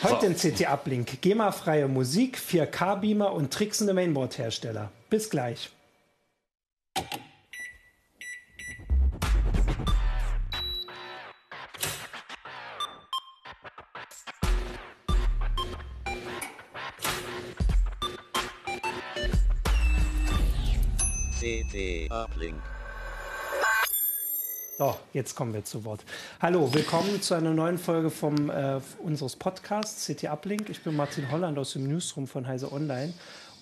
Heute in CT Uplink GEMA-freie Musik, 4K-Beamer und tricksende Mainboard-Hersteller. Bis gleich. CT Uplink. So, jetzt kommen wir zu Wort. Hallo, willkommen zu einer neuen Folge vom, äh, unseres Podcasts CT Uplink. Ich bin Martin Holland aus dem Newsroom von Heise Online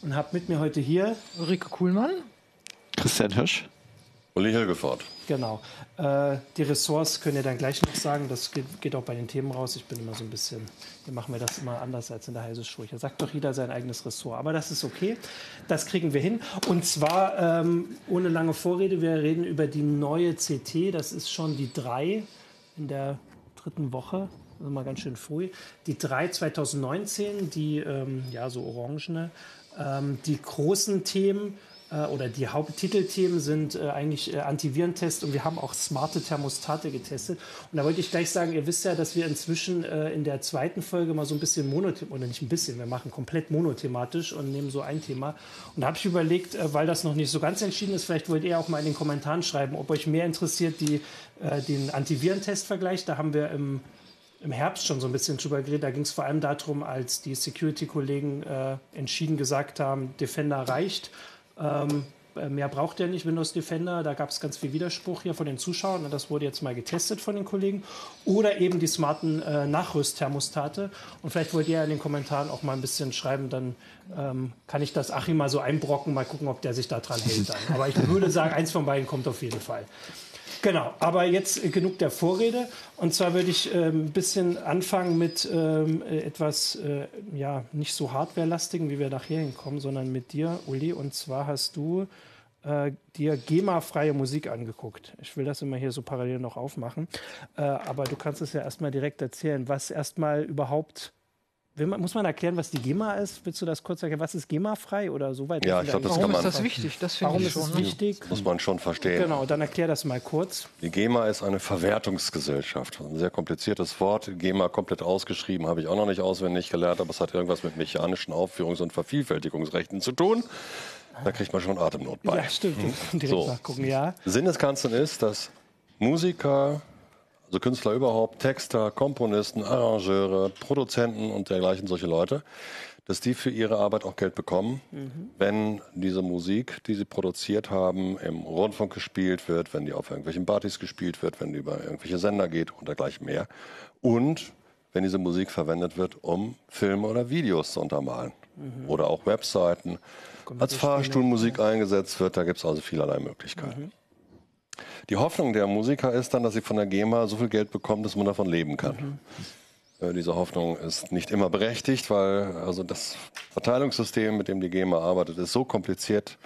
und habe mit mir heute hier Ulrike Kuhlmann. Christian Hirsch. Uli Hilgefort. Genau. Äh, die Ressorts könnt ihr dann gleich noch sagen. Das geht, geht, auch bei den Themen raus. Ich bin immer so ein bisschen, hier machen wir das immer anders als in der Heise Show. Hier sagt doch jeder sein eigenes Ressort. Aber das ist okay. Das kriegen wir hin. Und zwar ähm, ohne lange Vorrede. Wir reden über die neue CT. Das ist schon die 3 in der dritten Woche. Also mal ganz schön früh. Die 3 2019, die ähm, ja so orangene. Ähm, die großen Themen oder die Haupttitelthemen sind äh, eigentlich äh, Antivirentest und wir haben auch smarte Thermostate getestet. Und da wollte ich gleich sagen, ihr wisst ja, dass wir inzwischen äh, in der zweiten Folge mal so ein bisschen monothematisch, oder nicht ein bisschen, wir machen komplett monothematisch und nehmen so ein Thema. Und da habe ich überlegt, äh, weil das noch nicht so ganz entschieden ist, vielleicht wollt ihr auch mal in den Kommentaren schreiben, ob euch mehr interessiert die, äh, den Antivirentest-Vergleich. Da haben wir im im Herbst schon so ein bisschen drüber geredet. Da ging es vor allem darum, als die Security-Kollegen äh, entschieden gesagt haben, Defender reicht ähm, äh, mehr braucht der nicht, Windows Defender. Da gab es ganz viel Widerspruch hier von den Zuschauern. Das wurde jetzt mal getestet von den Kollegen. Oder eben die smarten äh, Nachrüstthermostate. Und vielleicht wollt ihr in den Kommentaren auch mal ein bisschen schreiben, dann ähm, kann ich das Achim mal so einbrocken, mal gucken, ob der sich da dran hält. Dann. Aber ich würde sagen, eins von beiden kommt auf jeden Fall. Genau, aber jetzt genug der Vorrede. Und zwar würde ich äh, ein bisschen anfangen mit ähm, etwas, äh, ja, nicht so hardwarelastigen, wie wir nachher hinkommen, sondern mit dir, Uli. Und zwar hast du äh, dir GEMA-freie Musik angeguckt. Ich will das immer hier so parallel noch aufmachen. Äh, aber du kannst es ja erstmal direkt erzählen, was erstmal überhaupt man, muss man erklären, was die GEMA ist? Willst du das kurz erklären? Was ist GEMA-frei oder so weit? Ja, ich glaube, das Warum kann man. ist das wichtig? Das Warum ich ist schon. es ne? wichtig? Muss man schon verstehen. Genau, dann erklär das mal kurz. Die GEMA ist eine Verwertungsgesellschaft. Ein sehr kompliziertes Wort. GEMA komplett ausgeschrieben, habe ich auch noch nicht auswendig gelernt, aber es hat irgendwas mit mechanischen Aufführungs- und Vervielfältigungsrechten zu tun. Da kriegt man schon Atemnot bei. Ja, stimmt. Direkt So. nachgucken, ja. Sinn des Ganzen ist, dass Musiker, also Künstler überhaupt, Texter, Komponisten, Arrangeure, Produzenten und dergleichen solche Leute, dass die für ihre Arbeit auch Geld bekommen, wenn diese Musik, die sie produziert haben, im Rundfunk gespielt wird, wenn die auf irgendwelchen Partys gespielt wird, wenn die über irgendwelche Sender geht und dergleichen mehr. Und wenn diese Musik verwendet wird, um Filme oder Videos zu untermalen. Oder auch Webseiten. Als Fahrstuhlmusik eingesetzt wird, da gibt es also vielerlei Möglichkeiten. Die Hoffnung der Musiker ist dann, dass sie von der GEMA so viel Geld bekommen, dass man davon leben kann. Äh, Diese Hoffnung ist nicht immer berechtigt, weil also das Verteilungssystem, mit dem die GEMA arbeitet, ist so kompliziert.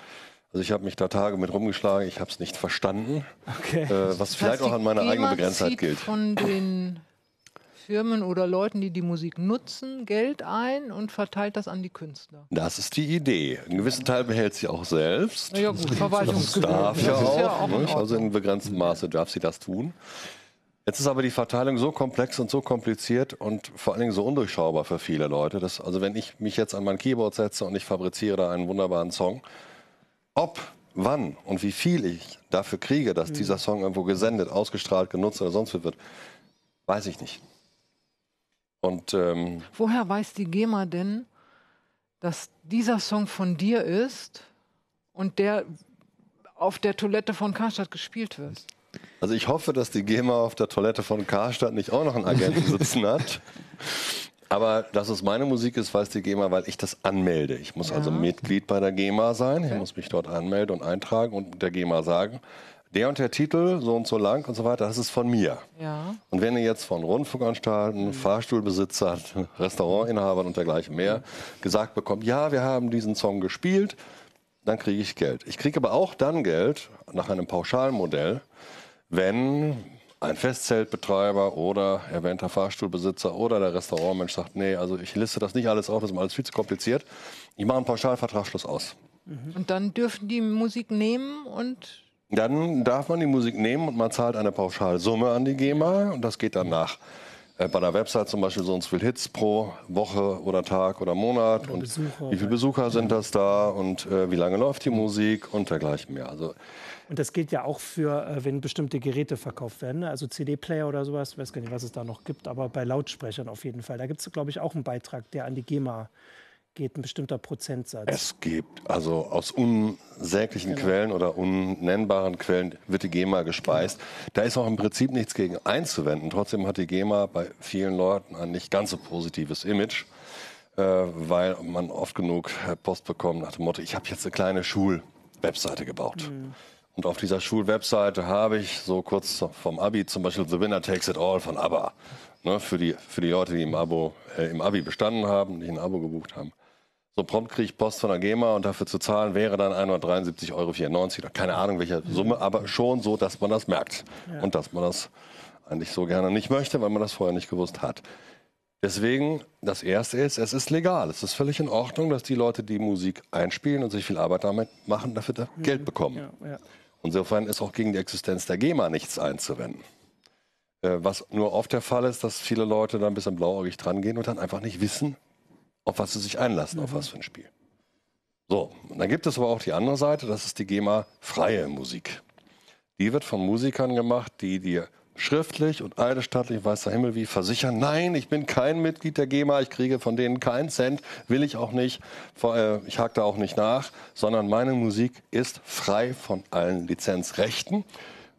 Also ich habe mich da Tage mit rumgeschlagen, ich habe es nicht verstanden, Okay. äh, was vielleicht auch an meiner GEMA eigenen Begrenztheit gilt. von den Firmen oder Leuten, die die Musik nutzen, Geld ein und verteilt das an die Künstler. Das ist die Idee. Einen gewissen Teil behält sie auch selbst. Na ja gut, Das Verwaltungsgebühren. darf ja das auch. ja auch in nicht? also in begrenztem Maße darf sie das tun. Jetzt ist aber die Verteilung so komplex und so kompliziert und vor allen Dingen so undurchschaubar für viele Leute. Dass, also wenn ich mich jetzt an mein Keyboard setze und ich fabriziere da einen wunderbaren Song, ob, wann und wie viel ich dafür kriege, dass dieser Song irgendwo gesendet, ausgestrahlt, genutzt oder sonst wie wird, weiß ich nicht. Und ähm, Woher weiß die GEMA denn, dass dieser Song von dir ist und der auf der Toilette von Karstadt gespielt wird? Also ich hoffe, dass die GEMA auf der Toilette von Karstadt nicht auch noch einen Agenten sitzen hat. Aber dass es meine Musik ist, weiß die GEMA, weil ich das anmelde. Ich muss also Mitglied bei der GEMA sein. Ich muss mich dort anmelden und eintragen und der GEMA sagen, der und der Titel, so und so lang und so weiter, das ist von mir. Ja. Und wenn ihr jetzt von Rundfunkanstalten, Fahrstuhlbesitzern, Restaurantinhabern und dergleichen mehr gesagt bekommt, ja, wir haben diesen Song gespielt, dann kriege ich Geld. Ich kriege aber auch dann Geld nach einem Pauschalmodell, wenn ein Festzeltbetreiber oder erwähnter Fahrstuhlbesitzer oder der Restaurantmensch sagt, nee, also ich liste das nicht alles auf, das ist mir alles viel zu kompliziert. Ich mache einen Pauschalvertragsschluss aus. Und dann dürfen die Musik nehmen und Dann darf man die Musik nehmen und man zahlt eine Pauschalsumme an die GEMA und das geht dann nach äh, bei der Website zum Beispiel so und so viel Hits pro Woche oder Tag oder Monat Oder und Besucher. wie viele Besucher sind das da und äh, wie lange läuft die Musik und dergleichen mehr. Also Und das gilt ja auch für, äh, wenn bestimmte Geräte verkauft werden, ne? also CD-Player oder sowas, ich weiß gar nicht, was es da noch gibt, aber bei Lautsprechern auf jeden Fall. Da gibt es, glaube ich, auch einen Beitrag, der an die GEMA geht, ein bestimmter Prozentsatz. Es gibt, also aus unsäglichen Genau. Quellen oder unnennbaren Quellen wird die GEMA gespeist. Genau. Da ist auch im Prinzip nichts gegen einzuwenden. Trotzdem hat die GEMA bei vielen Leuten ein nicht ganz so positives Image, äh, weil man oft genug äh, Post bekommt nach dem Motto, ich habe jetzt eine kleine Schul-Webseite gebaut. Mhm. Und auf dieser Schulwebseite habe ich so kurz vom Abi zum Beispiel The Winner Takes It All von ABBA. Ne, für, die, für die Leute, die im, Abo, äh, im Abi bestanden haben, die ein Abo gebucht haben. So prompt kriege ich Post von der GEMA und dafür zu zahlen wäre dann 173,94 Euro oder keine Ahnung welche Summe, aber schon so, dass man das merkt. Und dass man das eigentlich so gerne nicht möchte, weil man das vorher nicht gewusst hat. Deswegen, das Erste ist, es ist legal. Es ist völlig in Ordnung, dass die Leute, die Musik einspielen und sich viel Arbeit damit machen, dafür da Geld bekommen. Ja, ja. Insofern ist auch gegen die Existenz der GEMA nichts einzuwenden. Äh, was nur oft der Fall ist, dass viele Leute da ein bisschen blauäugig dran gehen und dann einfach nicht wissen, auf was sie sich einlassen, auf was für ein Spiel. So, und dann gibt es aber auch die andere Seite, das ist die GEMA freie Musik. Die wird von Musikern gemacht, die dir schriftlich und eidesstattlich, weiß der Himmel wie, versichern, nein, ich bin kein Mitglied der GEMA, ich kriege von denen keinen Cent, will ich auch nicht, äh, ich hake da auch nicht nach, sondern meine Musik ist frei von allen Lizenzrechten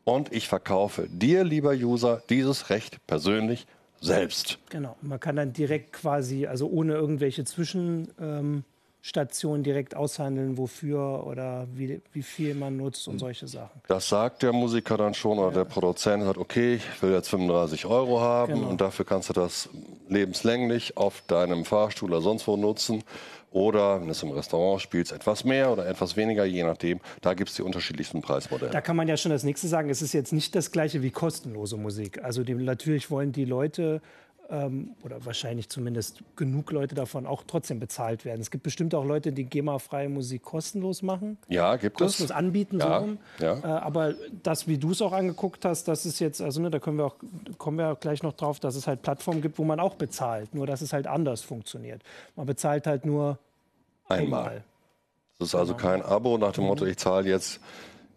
und ich verkaufe dir, lieber User, dieses Recht persönlich selbst. Genau. Man kann dann direkt quasi, also ohne irgendwelche Zwischenstationen direkt aushandeln, wofür oder wie, wie viel man nutzt und solche Sachen. Das sagt der Musiker dann schon oder der Produzent sagt, okay, ich will jetzt 35 Euro haben Genau. und dafür kannst du das lebenslänglich auf deinem Fahrstuhl oder sonst wo nutzen. Oder wenn es im Restaurant spielst, etwas mehr oder etwas weniger, je nachdem. Da gibt es die unterschiedlichsten Preismodelle. Da kann man ja schon das nächste sagen. Es ist jetzt nicht das gleiche wie kostenlose Musik. Also die, natürlich wollen die Leute ähm, oder wahrscheinlich zumindest genug Leute davon auch trotzdem bezahlt werden. Es gibt bestimmt auch Leute, die GEMA-freie Musik kostenlos machen. Ja, gibt es. kostenlos anbieten. Ja, so rum. ja. Äh, aber das, wie du es auch angeguckt hast, das ist jetzt, also ne, da können wir auch, kommen wir auch gleich noch drauf, dass es halt Plattformen gibt, wo man auch bezahlt. Nur dass es halt anders funktioniert. Man bezahlt halt nur Einmal. einmal. Das ist also kein Abo nach dem Motto, ich zahle jetzt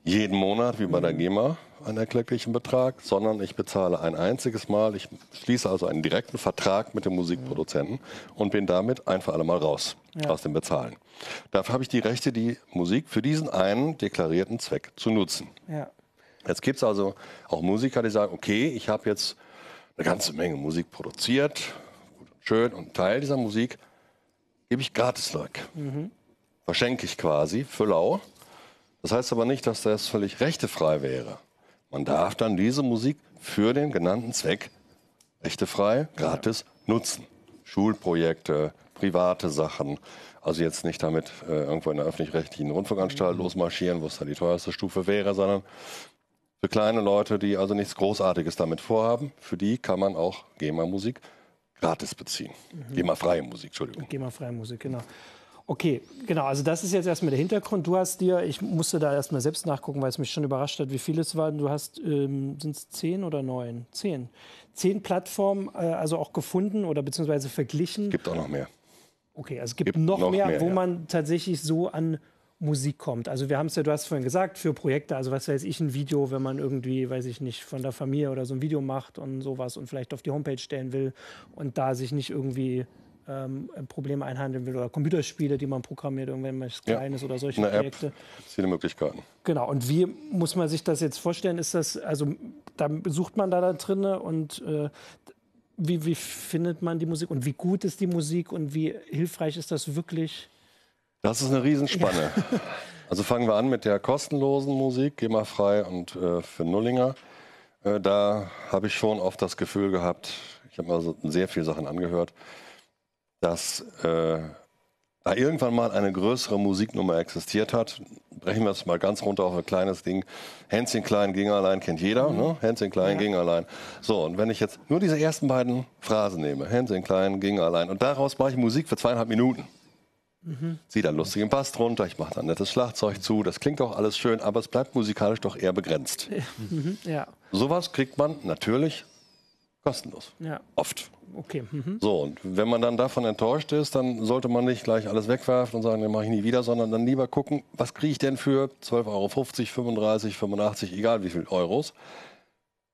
jeden Monat, wie bei der GEMA, einen erklecklichen Betrag, sondern ich bezahle ein einziges Mal. Ich schließe also einen direkten Vertrag mit dem Musikproduzenten und bin damit ein für alle Mal raus aus dem Bezahlen. Dafür habe ich die Rechte, die Musik für diesen einen deklarierten Zweck zu nutzen. Ja. Jetzt gibt es also auch Musiker, die sagen, okay, ich habe jetzt eine ganze Menge Musik produziert, gut und schön, und einen Teil dieser Musik gebe ich gratis weg. Verschenke ich quasi für lau. Das heißt aber nicht, dass das völlig rechtefrei wäre. Man darf dann diese Musik für den genannten Zweck rechtefrei, gratis nutzen. Schulprojekte, private Sachen. Also jetzt nicht damit äh, irgendwo in der öffentlich-rechtlichen Rundfunkanstalt losmarschieren, wo es dann die teuerste Stufe wäre, sondern für kleine Leute, die also nichts Großartiges damit vorhaben, für die kann man auch GEMA-Musik gratis beziehen. GEMA-freie Musik, Entschuldigung. GEMA-freie Musik, genau. Okay, genau. Also das ist jetzt erstmal der Hintergrund. Du hast dir, ich musste da erstmal selbst nachgucken, weil es mich schon überrascht hat, wie viele es waren. Du hast, ähm, sind es zehn oder neun? Zehn. Zehn Plattformen, äh, also auch gefunden oder beziehungsweise verglichen. Gibt auch noch mehr. Okay, also es gibt, Gibt noch, noch mehr, mehr, wo ja. man tatsächlich so an Musik kommt. Also wir haben es ja, du hast vorhin gesagt, für Projekte, also was weiß ich, ein Video, wenn man irgendwie, weiß ich nicht, von der Familie oder so ein Video macht und sowas und vielleicht auf die Homepage stellen will und da sich nicht irgendwie ähm, Probleme einhandeln will oder Computerspiele, die man programmiert, irgendwas Ja. Kleines oder solche Eine App, Projekte. viele Möglichkeiten. Genau, und wie muss man sich das jetzt vorstellen? Ist das, also da sucht man da, da drinne und äh, wie, wie findet man die Musik und wie gut ist die Musik und wie hilfreich ist das wirklich? Das ist eine Riesenspanne. Also fangen wir an mit der kostenlosen Musik, GEMA-frei und äh, für Nullinger. Äh, da habe ich schon oft das Gefühl gehabt, ich habe mir also sehr viele Sachen angehört, dass äh, da irgendwann mal eine größere Musiknummer existiert hat. Brechen wir es mal ganz runter auf ein kleines Ding. Hänschen klein ging allein kennt jeder, ne? Hänschen klein Ja. ging allein. So, und wenn ich jetzt nur diese ersten beiden Phrasen nehme, Hänschen klein ging allein, und daraus mache ich Musik für zweieinhalb Minuten. Zieh da einen lustigen Bass drunter, ich mache da ein nettes Schlagzeug zu, das klingt auch alles schön, aber es bleibt musikalisch doch eher begrenzt. Ja, Sowas kriegt man natürlich Kostenlos. Ja, Oft. Okay. Mhm. So, und wenn man dann davon enttäuscht ist, dann sollte man nicht gleich alles wegwerfen und sagen, den mache ich nie wieder, sondern dann lieber gucken, was kriege ich denn für 12,50 Euro, 35, 85, egal wie viel Euros.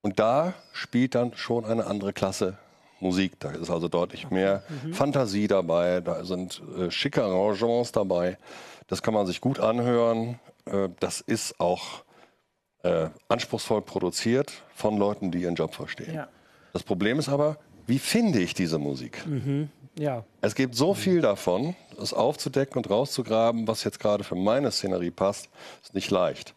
Und da spielt dann schon eine andere Klasse Musik. Da ist also deutlich mehr Fantasie dabei, da sind äh, schicke Arrangements dabei. Das kann man sich gut anhören. Äh, das ist auch äh, anspruchsvoll produziert von Leuten, die ihren Job verstehen. Ja. Das Problem ist aber, wie finde ich diese Musik? ja, Es gibt so viel davon, es aufzudecken und rauszugraben, was jetzt gerade für meine Szenerie passt, ist nicht leicht.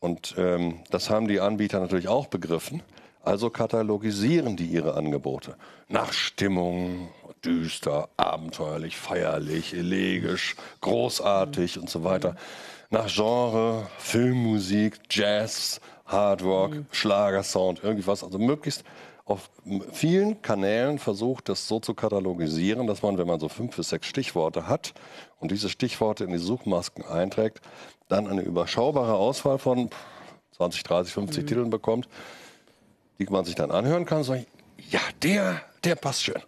Und ähm, das haben die Anbieter natürlich auch begriffen. Also katalogisieren die ihre Angebote nach Stimmung, düster, abenteuerlich, feierlich, elegisch, großartig und so weiter. Nach Genre, Filmmusik, Jazz, Hard Rock, Schlagersound, irgendwas. Also möglichst auf vielen Kanälen versucht, das so zu katalogisieren, dass man, wenn man so fünf bis sechs Stichworte hat und diese Stichworte in die Suchmasken einträgt, dann eine überschaubare Auswahl von 20, 30, 50 Titeln bekommt, die man sich dann anhören kann und sagen, ja, der, der passt schön.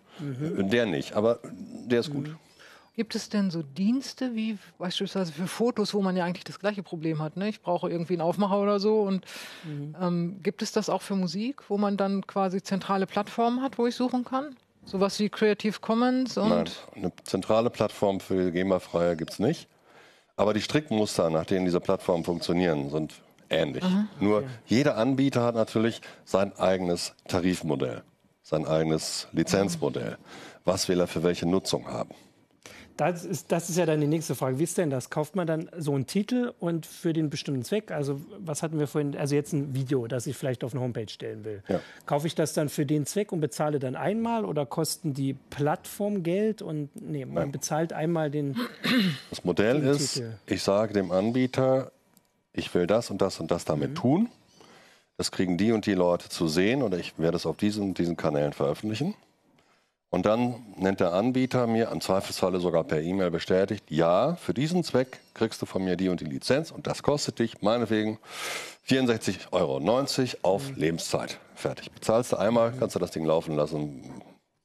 Der nicht, aber der ist gut. Gibt es denn so Dienste wie beispielsweise für Fotos, wo man ja eigentlich das gleiche Problem hat? Ne? Ich brauche irgendwie einen Aufmacher oder so. Und ähm, gibt es das auch für Musik, wo man dann quasi zentrale Plattformen hat, wo ich suchen kann? Sowas wie Creative Commons und Nein, eine zentrale Plattform für GEMA-Freie gibt es nicht. Aber die Strickmuster, nach denen diese Plattformen funktionieren, sind ähnlich. Nur jeder Anbieter hat natürlich sein eigenes Tarifmodell, sein eigenes Lizenzmodell. Was will er für welche Nutzung haben? Das ist, das ist ja dann die nächste Frage. Wie ist denn das? Kauft man dann so einen Titel und für den bestimmten Zweck? Also, was hatten wir vorhin? Also, jetzt ein Video, das ich vielleicht auf eine Homepage stellen will. Ja. Kaufe ich das dann für den Zweck und bezahle dann einmal oder kosten die Plattform Geld? Und nee, man bezahlt einmal den. Das Modell Den ist, Titel. ich sage dem Anbieter, ich will das und das und das damit Mhm. tun. Das kriegen die und die Leute zu sehen oder ich werde es auf diesen und diesen Kanälen veröffentlichen. Und dann nennt der Anbieter mir im Zweifelsfalle sogar per E-Mail bestätigt, ja, für diesen Zweck kriegst du von mir die und die Lizenz und das kostet dich meinetwegen 64,90 Euro auf Mhm. Lebenszeit. Fertig. Bezahlst du einmal, kannst du das Ding laufen lassen,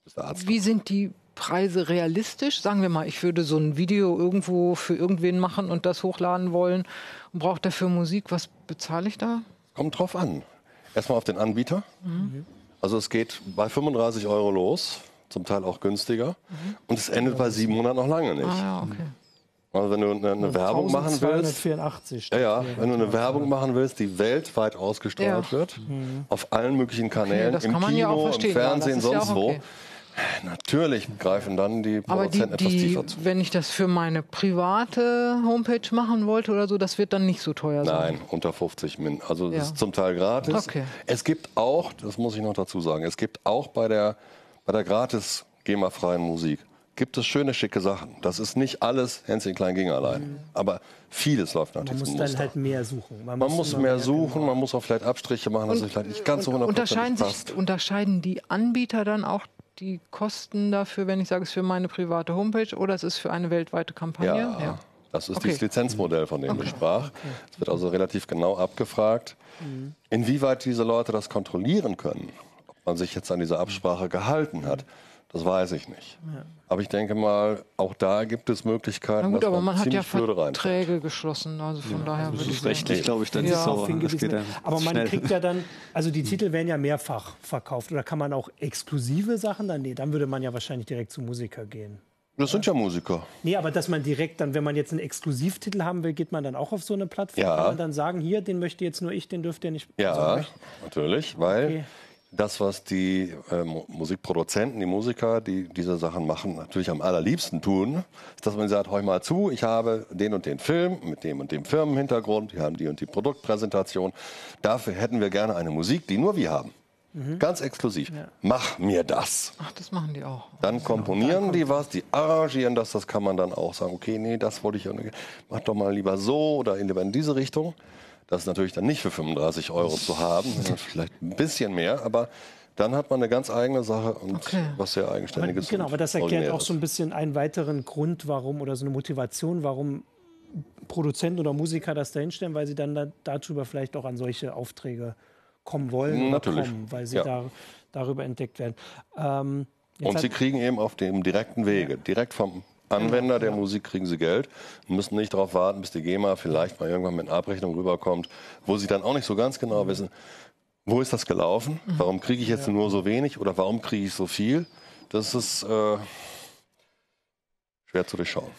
bis der Arzt wie sind die Preise realistisch? Sagen wir mal, ich würde so ein Video irgendwo für irgendwen machen und das hochladen wollen und brauche dafür Musik. Was bezahle ich da? Kommt drauf an. Erstmal auf den Anbieter. Also es geht bei 35 Euro los, zum Teil auch günstiger. Und es endet bei 700 noch lange nicht. Ah ja, okay. Also wenn du eine, eine Werbung machen willst, 1284 ja, ja, wenn du eine Werbung machen willst, die weltweit ausgestrahlt Ja. wird, auf allen möglichen Kanälen, das im man ja Kino, im Fernsehen, sonst auch wo. okay. Natürlich greifen dann die Produzenten etwas die, tiefer zu. wenn ich das für meine private Homepage machen wollte oder so, das wird dann nicht so teuer sein. Nein, unter 50 Min. Also Ja. das ist zum Teil gratis. Okay. Es gibt auch, das muss ich noch dazu sagen, es gibt auch bei der, bei der gratis GEMA-freien Musik, gibt es schöne, schicke Sachen. Das ist nicht alles Hänschen Klein ging allein. Aber vieles läuft nach Man diesem muss dann halt mehr suchen. man muss immer mehr suchen, genau. man muss auch vielleicht Abstriche machen, dass es vielleicht nicht ganz so hundertprozentig unterscheiden, passt. sich, unterscheiden die Anbieter dann auch die Kosten dafür, wenn ich sage, es ist für meine private Homepage oder es ist für eine weltweite Kampagne? Ja, das ist Okay. dieses Lizenzmodell, von dem ich sprach. Es wird also relativ genau abgefragt, Mhm. inwieweit diese Leute das kontrollieren können. Man sich jetzt an diese Absprache gehalten hat, das weiß ich nicht. Aber ich denke mal, auch da gibt es Möglichkeiten, Na gut, dass aber man hat ja. Verträge geschlossen, also von daher Das würde ich rechtlich, glaube ich, dann Ja. nicht so. Das geht dann Aber man schnell. kriegt ja dann, also die Titel werden ja mehrfach verkauft. Oder kann man auch exklusive Sachen dann? Nee, dann würde man ja wahrscheinlich direkt zu Musiker gehen. Das sind ja Musiker. Nee, aber dass man direkt dann, wenn man jetzt einen Exklusivtitel haben will, geht man dann auch auf so eine Plattform? Ja. Kann man dann sagen, hier, den möchte jetzt nur ich, den dürft ihr nicht. Ja, Also, natürlich, weil Okay. Das, was die äh, Mu- Musikproduzenten, die Musiker, die diese Sachen machen, natürlich am allerliebsten tun, ist, dass man sagt, hör mal zu, ich habe den und den Film mit dem und dem Firmenhintergrund, wir haben die und die Produktpräsentation. Dafür hätten wir gerne eine Musik, die nur wir haben. Mhm. Ganz exklusiv. Mach mir das. Ach, das machen die auch. Dann komponieren die was, die arrangieren das, das kann man dann auch sagen, okay, nee, das wollte ich ja nicht. Mach doch mal lieber so oder lieber in diese Richtung. Das ist natürlich dann nicht für 35 Euro zu haben, vielleicht ein bisschen mehr, aber dann hat man eine ganz eigene Sache und Okay. was sehr Aber, eigenständiges. genau, und aber das erklärt auch so ein bisschen einen weiteren Grund, warum oder so eine Motivation, warum Produzenten oder Musiker das dahinstellen, weil sie dann da, darüber vielleicht auch an solche Aufträge kommen wollen Natürlich. kommen, weil sie Ja. da darüber entdeckt werden. Ähm, und sie kriegen eben auf dem direkten Wege, direkt vom Anwender der Musik kriegen sie Geld und müssen nicht darauf warten, bis die GEMA vielleicht mal irgendwann mit einer Abrechnung rüberkommt, wo sie dann auch nicht so ganz genau wissen, wo ist das gelaufen, warum kriege ich jetzt nur so wenig oder warum kriege ich so viel. Das ist äh, schwer zu durchschauen.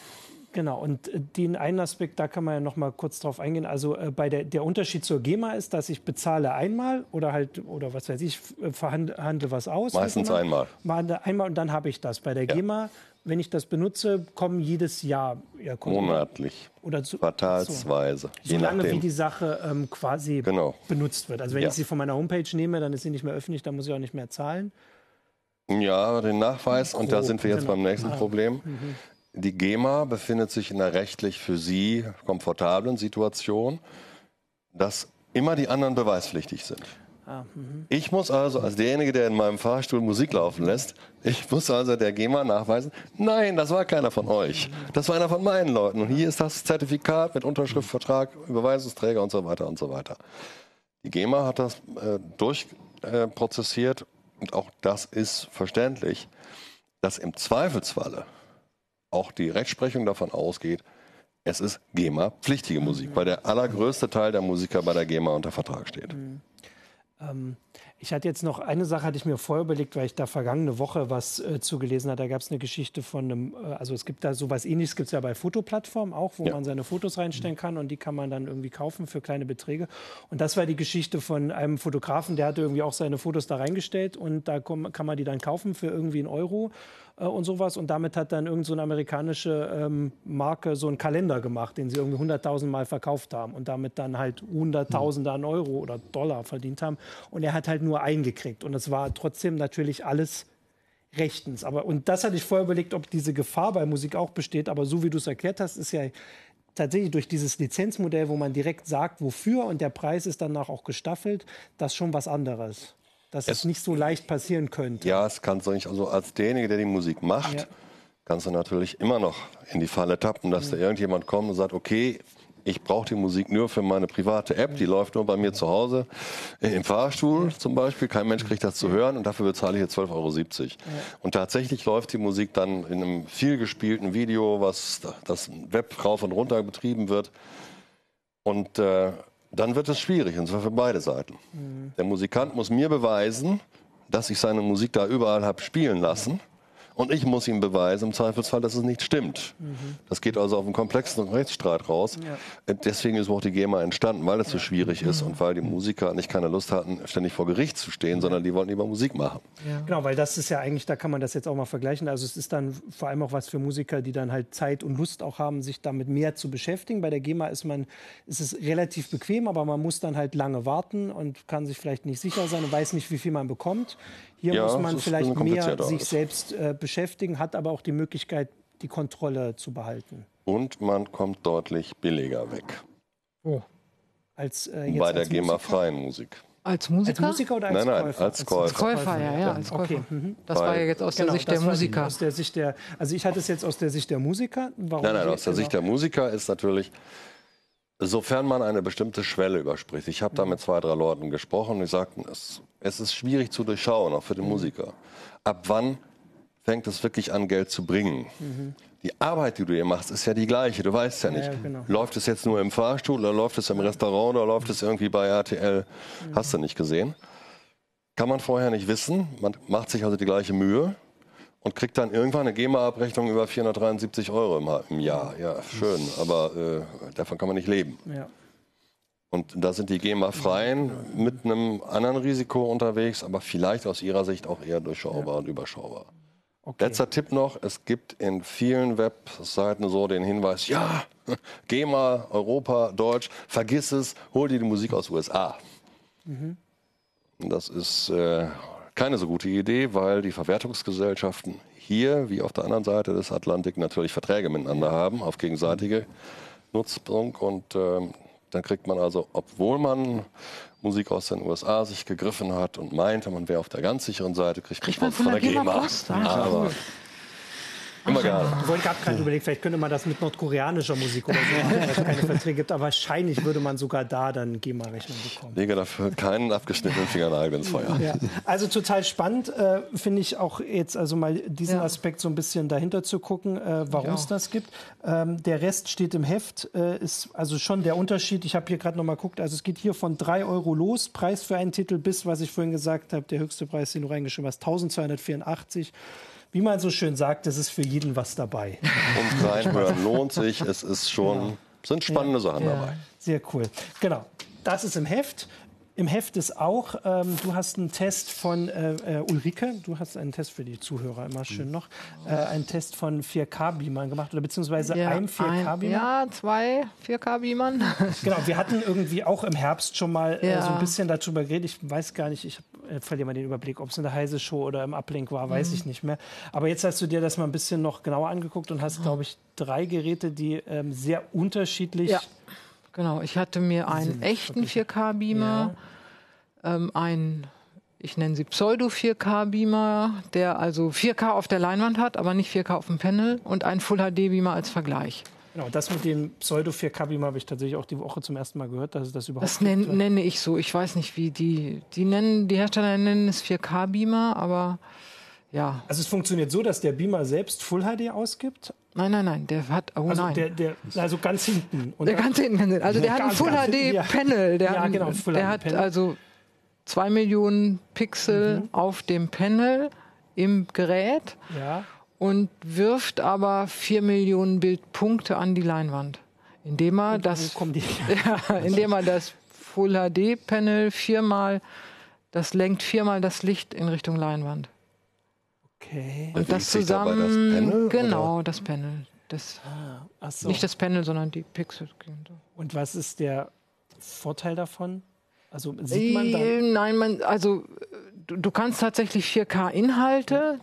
Genau, und äh, den einen Aspekt, da kann man ja noch mal kurz drauf eingehen. Also äh, bei der, der Unterschied zur GEMA ist, dass ich bezahle einmal oder halt, oder was weiß ich, äh, verhandle was aus. Meistens einmal. Einmal und dann habe ich das. Bei der ja. GEMA, wenn ich das benutze, kommen jedes Jahr ja, Monatlich. Oder zu, quartalsweise. So, lange wie die Sache ähm, quasi genau. benutzt wird. Also wenn ja. ich sie von meiner Homepage nehme, dann ist sie nicht mehr öffentlich, dann muss ich auch nicht mehr zahlen. Ja, den Nachweis, und da sind wir jetzt genau. beim nächsten ah. Problem. Mhm. Die GEMA befindet sich in einer rechtlich für Sie komfortablen Situation, dass immer die anderen beweispflichtig sind. Ah, mhm. ich muss also als derjenige, der in meinem Fahrstuhl Musik laufen lässt, ich muss also der GEMA nachweisen, nein, das war keiner von euch. Das war einer von meinen Leuten. Und hier ist das Zertifikat mit Unterschrift, Vertrag, Überweisungsträger und so weiter und so weiter. Die GEMA hat das äh, durchprozessiert äh, und auch das ist verständlich, dass im Zweifelsfalle auch die Rechtsprechung davon ausgeht, es ist GEMA-pflichtige Musik, weil der allergrößte Teil der Musiker bei der GEMA unter Vertrag steht. Mhm. Ähm, ich hatte jetzt noch eine Sache, hatte ich mir vorher überlegt, weil ich da vergangene Woche was äh, zugelesen habe. Da gab es eine Geschichte von einem, äh, also es gibt da sowas ähnliches, gibt es ja bei Fotoplattformen auch, wo ja. man seine Fotos reinstellen kann und die kann man dann irgendwie kaufen für kleine Beträge. Und das war die Geschichte von einem Fotografen, der hatte irgendwie auch seine Fotos da reingestellt und da kann man die dann kaufen für irgendwie einen Euro äh, und sowas. Und damit hat dann irgendeine so amerikanische ähm, Marke so einen Kalender gemacht, den sie irgendwie 100.000 Mal verkauft haben und damit dann halt Hunderttausende an Euro oder Dollar verdient haben. Und er hat halt nur eingekriegt. Und es war trotzdem natürlich alles rechtens. Aber, und das hatte ich vorher überlegt, ob diese Gefahr bei Musik auch besteht. Aber so wie du es erklärt hast, ist ja tatsächlich durch dieses Lizenzmodell, wo man direkt sagt, wofür und der Preis ist danach auch gestaffelt, das schon was anderes dass es, es, nicht so leicht passieren könnte. Ja, es kann so nicht. Also als derjenige, der die Musik macht, ja. kannst du natürlich immer noch in die Falle tappen, dass mhm. da irgendjemand kommt und sagt, okay, ich brauche die Musik nur für meine private App, die läuft nur bei mir zu Hause, äh, im Fahrstuhl zum Beispiel. Kein Mensch kriegt das zu hören und dafür bezahle ich jetzt 12,70 Euro. Und tatsächlich läuft die Musik dann in einem vielgespielten Video, was das Web rauf und runter betrieben wird. Und äh, dann wird es schwierig, und zwar für beide Seiten. Mhm. Der Musikant muss mir beweisen, dass ich seine Musik da überall habe spielen lassen. Und ich muss ihm beweisen, im Zweifelsfall, dass es nicht stimmt. Mhm. Das geht also auf einen komplexen Rechtsstreit raus. Ja. Äh, deswegen ist auch die GEMA entstanden, weil es ja. so schwierig ist und weil die Musiker nicht keine Lust hatten, ständig vor Gericht zu stehen, ja. sondern die wollten lieber Musik machen. Genau, weil das ist ja eigentlich, da kann man das jetzt auch mal vergleichen. Also es ist dann vor allem auch was für Musiker, die dann halt Zeit und Lust auch haben, sich damit mehr zu beschäftigen. Bei der GEMA ist man, ist es relativ bequem, aber man muss dann halt lange warten und kann sich vielleicht nicht sicher sein und weiß nicht, wie viel man bekommt. Hier ja, muss man vielleicht mehr sich selbst äh, beschäftigen, hat aber auch die Möglichkeit, die Kontrolle zu behalten. Und man kommt deutlich billiger weg. Oh. Als, äh, Bei der GEMA-freien Musik. Als Musiker? Als Musiker oder als nein, nein, Käufer? Als Käufer. Als Käufer, ja, ja, als Käufer. Okay. Mhm. Das war ja jetzt aus genau, der Sicht der Musiker. Aus der Sicht der, also ich hatte es jetzt aus der Sicht der Musiker. Warum nein, nein, aus der Sicht der Musiker ist natürlich, sofern man eine bestimmte Schwelle überspricht. Ich habe da mit zwei, drei Leuten gesprochen und die sagten, es es ist schwierig zu durchschauen, auch für den mhm. Musiker. Ab wann fängt es wirklich an, Geld zu bringen? Mhm. Die Arbeit, die du hier machst, ist ja die gleiche. Du weißt ja nicht, ja, genau. läuft es jetzt nur im Fahrstuhl oder läuft es im Restaurant oder läuft es irgendwie bei RTL? Mhm. Hast du nicht gesehen. Kann man vorher nicht wissen. Man macht sich also die gleiche Mühe und kriegt dann irgendwann eine GEMA-Abrechnung über 473 Euro im, im Jahr. Ja, schön, aber äh, davon kann man nicht leben. Ja. Und da sind die GEMA-Freien mit einem anderen Risiko unterwegs, aber vielleicht aus ihrer Sicht auch eher durchschaubar ja. und überschaubar. Okay. Letzter Tipp noch, es gibt in vielen Webseiten so den Hinweis, ja, GEMA, Europa, Deutsch, vergiss es, hol dir die Musik aus USA. Mhm. Das ist äh, keine so gute Idee, weil die Verwertungsgesellschaften hier wie auf der anderen Seite des Atlantik natürlich Verträge miteinander haben auf gegenseitige Nutzung und äh, dann kriegt man also, obwohl man Musik aus den USA sich gegriffen hat und meinte, man wäre auf der ganz sicheren Seite, kriegt, kriegt man von der GEMA. Post? Aber Immer gerne. Ich wollte gerade gerade überlegt, vielleicht könnte man das mit nordkoreanischer Musik oder so machen, weil es keine Verträge gibt. Aber wahrscheinlich würde man sogar da dann GEMA-Rechnung bekommen. Lege dafür keinen abgeschnittenen Fingernagel ins Feuer. Ja. Also total spannend, äh, finde ich auch jetzt also mal diesen Ja. Aspekt so ein bisschen dahinter zu gucken, äh, warum es das gibt. Ähm, der Rest steht im Heft, äh, ist also schon der Unterschied. Ich habe hier gerade noch mal geguckt, also es geht hier von 3 Euro los, Preis für einen Titel, bis, was ich vorhin gesagt habe, der höchste Preis, den du reingeschrieben hast, 1284. Wie man so schön sagt, es ist für jeden was dabei. Und reinhören lohnt sich. Es ist schon, sind spannende Sachen Ja. dabei. Sehr cool. Genau. Das ist im Heft. Im Heft ist auch, ähm, du hast einen Test von äh, äh, Ulrike, du hast einen Test für die Zuhörer immer schön noch, äh, einen Test von 4K-Beamern gemacht oder beziehungsweise ein 4K-Beamer. ja, zwei 4K-Beamern. Genau, wir hatten irgendwie auch im Herbst schon mal äh, Ja. so ein bisschen darüber geredet. Ich weiß gar nicht, ich äh, verliere mal den Überblick, ob es in der Heise Show oder im Uplink war, Mhm. weiß ich nicht mehr. Aber jetzt hast du dir das mal ein bisschen noch genauer angeguckt und hast, glaube ich, drei Geräte, die ähm, sehr unterschiedlich Ja. Genau, ich hatte mir einen echten wirklich- 4K-Beamer, ähm, einen, ich nenne sie Pseudo-4K-Beamer, der also 4K auf der Leinwand hat, aber nicht 4K auf dem Panel und einen Full-HD-Beamer als Vergleich. Genau, das mit dem Pseudo 4K-Beamer habe ich tatsächlich auch die Woche zum ersten Mal gehört, dass es das überhaupt Das nenn, nenne ich so. Ich weiß nicht, wie die, die nennen, die Hersteller nennen es 4K-Beamer, aber ja. Also es funktioniert so, dass der Beamer selbst Full HD ausgibt. Nein, nein, nein, der hat, oh Also nein. der, der, also ganz hinten. Der ganz hinten. Also der hat ein Full ganz HD hinten, ja. Panel. Der, Ja, hat- genau, Full der HD hat Panel. also zwei Millionen Pixel Mhm. auf dem Panel im Gerät ja, und wirft aber vier Millionen Bildpunkte an die Leinwand, indem er wo das, kommen die? ja, indem er das Full HD Panel viermal, das lenkt viermal das Licht in Richtung Leinwand. Okay. Und das dabei das zusammen, Panel, genau, das Panel. Das, Ach so. Nicht das Panel, sondern die Pixel. Und was ist der Vorteil davon? Also sieht man dann. Äh, Nein, man, also du, du kannst tatsächlich 4K-Inhalte